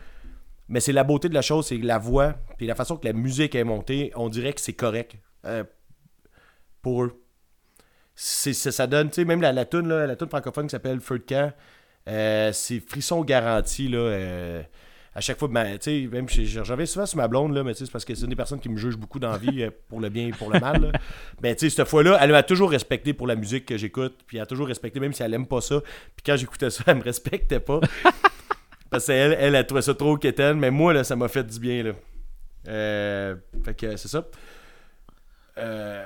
Mais c'est la beauté de la chose, c'est la voix, puis la façon que la musique est montée, on dirait que c'est correct euh, pour eux. C'est, ça donne, tu sais, même la, la tune, la tune francophone qui s'appelle Feu de camp, euh, c'est frisson garanti, là. euh, à chaque fois, ben, tu sais, même je- souvent sur ma blonde, là, mais tu sais, c'est parce que c'est une des personnes qui me juge beaucoup dans la vie, pour le bien et pour le mal. là. Ben, tu sais, cette fois-là, elle m'a toujours respecté pour la musique que j'écoute, puis elle a toujours respecté, même si elle aime pas ça. Puis quand j'écoutais ça, elle me respectait pas. Parce qu'elle, elle, elle trouvait ça trop quétaine, mais moi, là, ça m'a fait du bien, là. Euh, fait que c'est ça. Euh,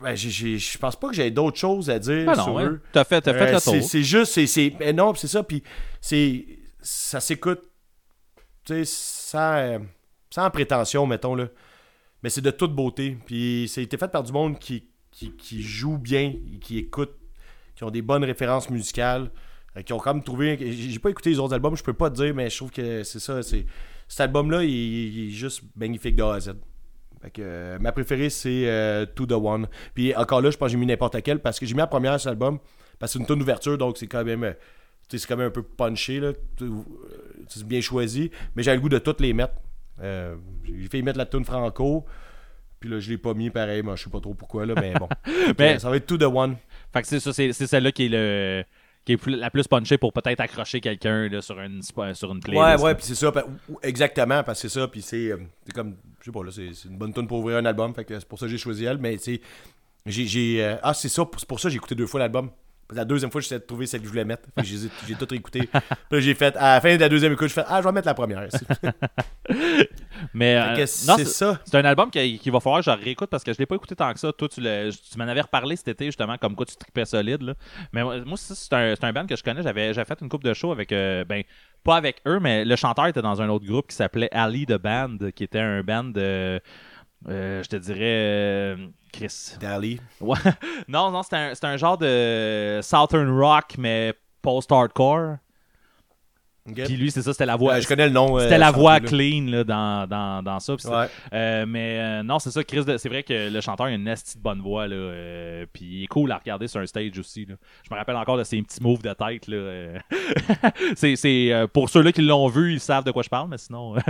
ben, j'ai- j'ai- je pense pas que j'ai d'autres choses à dire Ben sur non, ouais. eux. T'as fait, t'as fait Euh, le c'est- tour. C'est juste, c'est, c'est, ben non, c'est ça, puis c'est, ça s'écoute tu sais, sans, sans prétention, mettons, là. Mais c'est de toute beauté. Puis ça a été fait par du monde qui, qui, qui joue bien, qui écoute, qui ont des bonnes références musicales, qui ont quand même trouvé. J'ai pas écouté les autres albums, je peux pas te dire, mais je trouve que c'est ça. c'est Cet album-là, il, il est juste magnifique de A à Z. Fait que, euh, ma préférée, c'est euh, To The One. Puis encore là, je pense que j'ai mis n'importe quelle parce que j'ai mis la première sur l'album. Parce que c'est une tonne d'ouverture, donc c'est quand même. euh, c'est quand même un peu punché, là. Euh, C'est bien choisi. Mais j'ai le goût de toutes les mettre. Euh, j'ai fait mettre la tune franco. Puis là, je l'ai pas mis pareil, moi je sais pas trop pourquoi, là, mais bon. Mais- ça va être To The One. Fait que c'est ça, c'est celle-là qui est le qui est plus- la plus punchée pour peut-être accrocher quelqu'un là, sur une sur une playlist. Ouais, là. ouais, puis c'est ça. ou- Exactement, parce que c'est ça. Puis c'est euh, c'est comme. Je sais pas, là, c'est c'est une bonne tune pour ouvrir un album. Fait que c'est pour ça que j'ai choisi elle. Mais j'ai. j'ai, euh, ah, c'est ça. C'est pour ça que j'ai écouté deux fois l'album. La deuxième fois, j'essayais de trouver celle que je voulais mettre. J'ai j'ai tout réécouté. Puis j'ai fait. À la fin de la deuxième écoute, je fais Ah, je vais mettre la première. Mais euh, que non, c'est c'est ça. c'est un album qu'il qui va falloir que je réécoute parce que je l'ai pas écouté tant que ça. Toi, tu, l'as- tu m'en avais reparlé cet été justement comme quoi tu tripais solide. Là. Mais moi, ça, c'est un, c'est un band que je connais. J'avais j'avais fait une coupe de show avec euh, ben pas avec eux, mais le chanteur était dans un autre groupe qui s'appelait Ali the Band, qui était un band de euh, je te dirais euh, Chris. Dali. Ouais. Non, non, c'était un, un genre de Southern Rock, mais post-hardcore. Puis lui, c'est ça, c'était la voix. Ouais, je connais le nom. euh, C'était la voix clean là, dans, dans, dans ça. Ouais. euh, mais euh, non, c'est ça, Chris. C'est vrai que le chanteur a une nasty de bonne voix. Là, euh, puis il est cool à regarder sur un stage aussi. Là. Je me rappelle encore de ses petits moves de tête. Là, euh. c'est, c'est, euh, pour ceux-là qui l'ont vu, ils savent de quoi je parle, mais sinon. euh,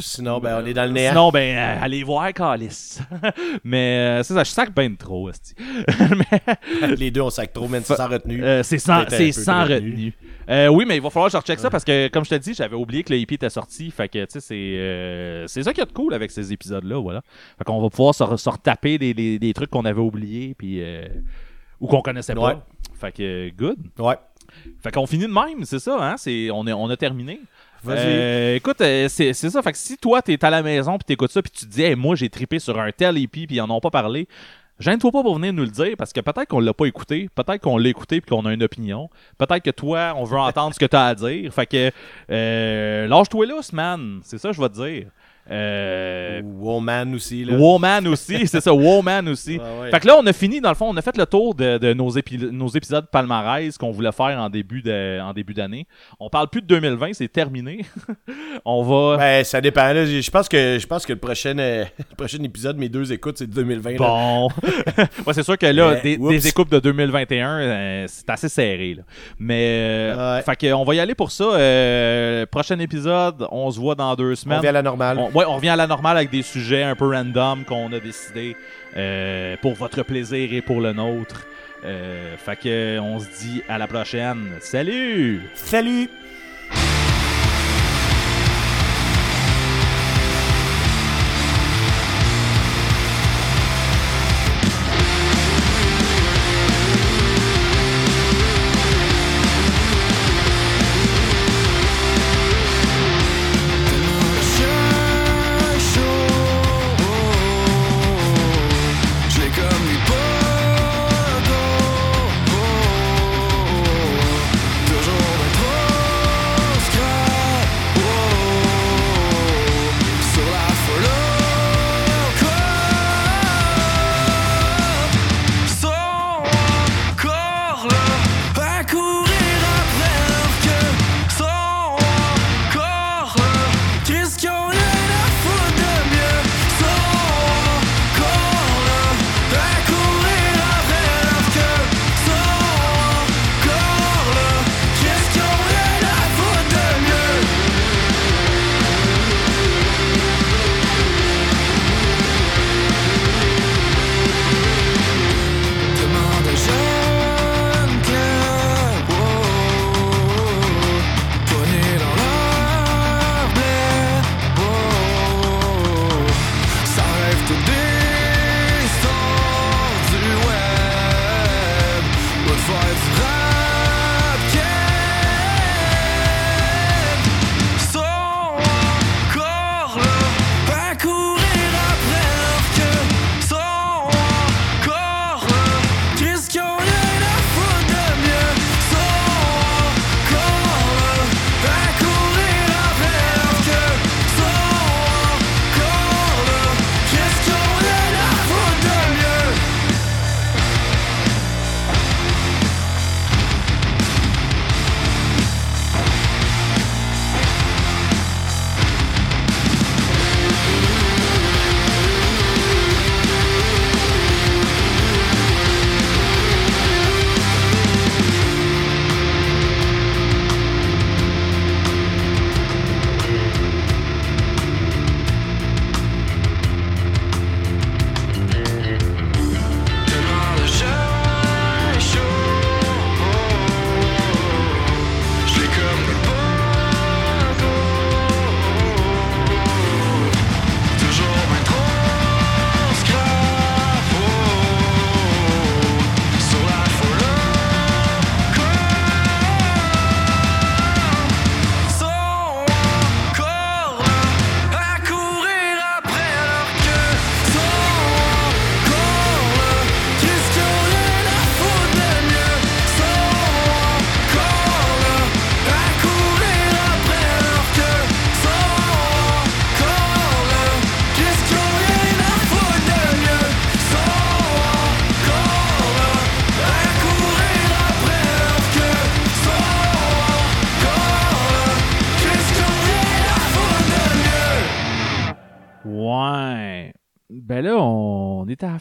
Sinon, ben, on est dans le néant. Sinon, ben, euh, allez voir Calis. mais euh, c'est ça, je sac ben trop. mais, Les deux, on sac trop. C'est sans retenue. euh, c'est sans, c'est sans retenue. retenue. Euh, oui, mais il va falloir que je recheck ça parce que, comme je te dis, j'avais oublié que le EP était sorti. Fait que, tu sais, c'est, euh, c'est ça qui est de cool avec ces épisodes-là, voilà. Fait qu'on va pouvoir se, re- se retaper des, des- des trucs qu'on avait oubliés, puis, euh, ou qu'on connaissait pas. Ouais. Fait que, good. Ouais. Fait qu'on finit de même, c'est ça, hein? C'est, on, est, on a terminé. Vas-y. Euh, écoute, euh, c'est c'est ça. Fait que si toi, t'es à la maison puis t'écoutes ça puis tu te dis, Hey, moi, j'ai trippé sur un tel EP puis ils en ont pas parlé, gêne-toi pas pour venir nous le dire parce que peut-être qu'on l'a pas écouté, peut-être qu'on l'a écouté puis qu'on a une opinion, peut-être que toi, on veut entendre ce que t'as à dire. Fait que, euh, lâche-toi là, man. C'est ça, que je vais te dire. Euh, Woman aussi, là. Woman aussi, c'est ça, Woman aussi. Ouais. Fait que là, on a fini, dans le fond, on a fait le tour de, de nos, épi- nos épisodes palmarès qu'on voulait faire en début de- en début d'année. On parle plus de 2020, c'est terminé. on va. Ben, ça dépend. là. Je pense que, je pense que le, prochain, euh, le prochain épisode, mes deux écoutes, c'est 2020. là. Bon. ouais, c'est sûr que là, Mais, des, des écoupes de 2021, euh, c'est assez serré. Là. Mais, euh, Ouais. fait que on va y aller pour ça. Prochain épisode, on se voit dans deux On semaines. vient à la normale. On, on revient à la normale avec des sujets un peu random qu'on a décidé euh, pour votre plaisir et pour le nôtre. Euh, fait que on se dit à la prochaine. Salut! Salut!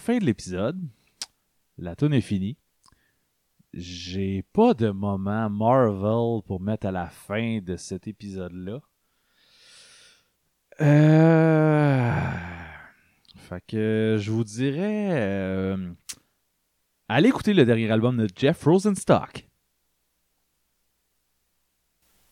Fin de l'épisode. La tune est finie. J'ai pas de moment Marvel pour mettre à la fin de cet épisode-là. Euh... Fait que je vous dirais... euh, Allez écouter le dernier album de Jeff Rosenstock.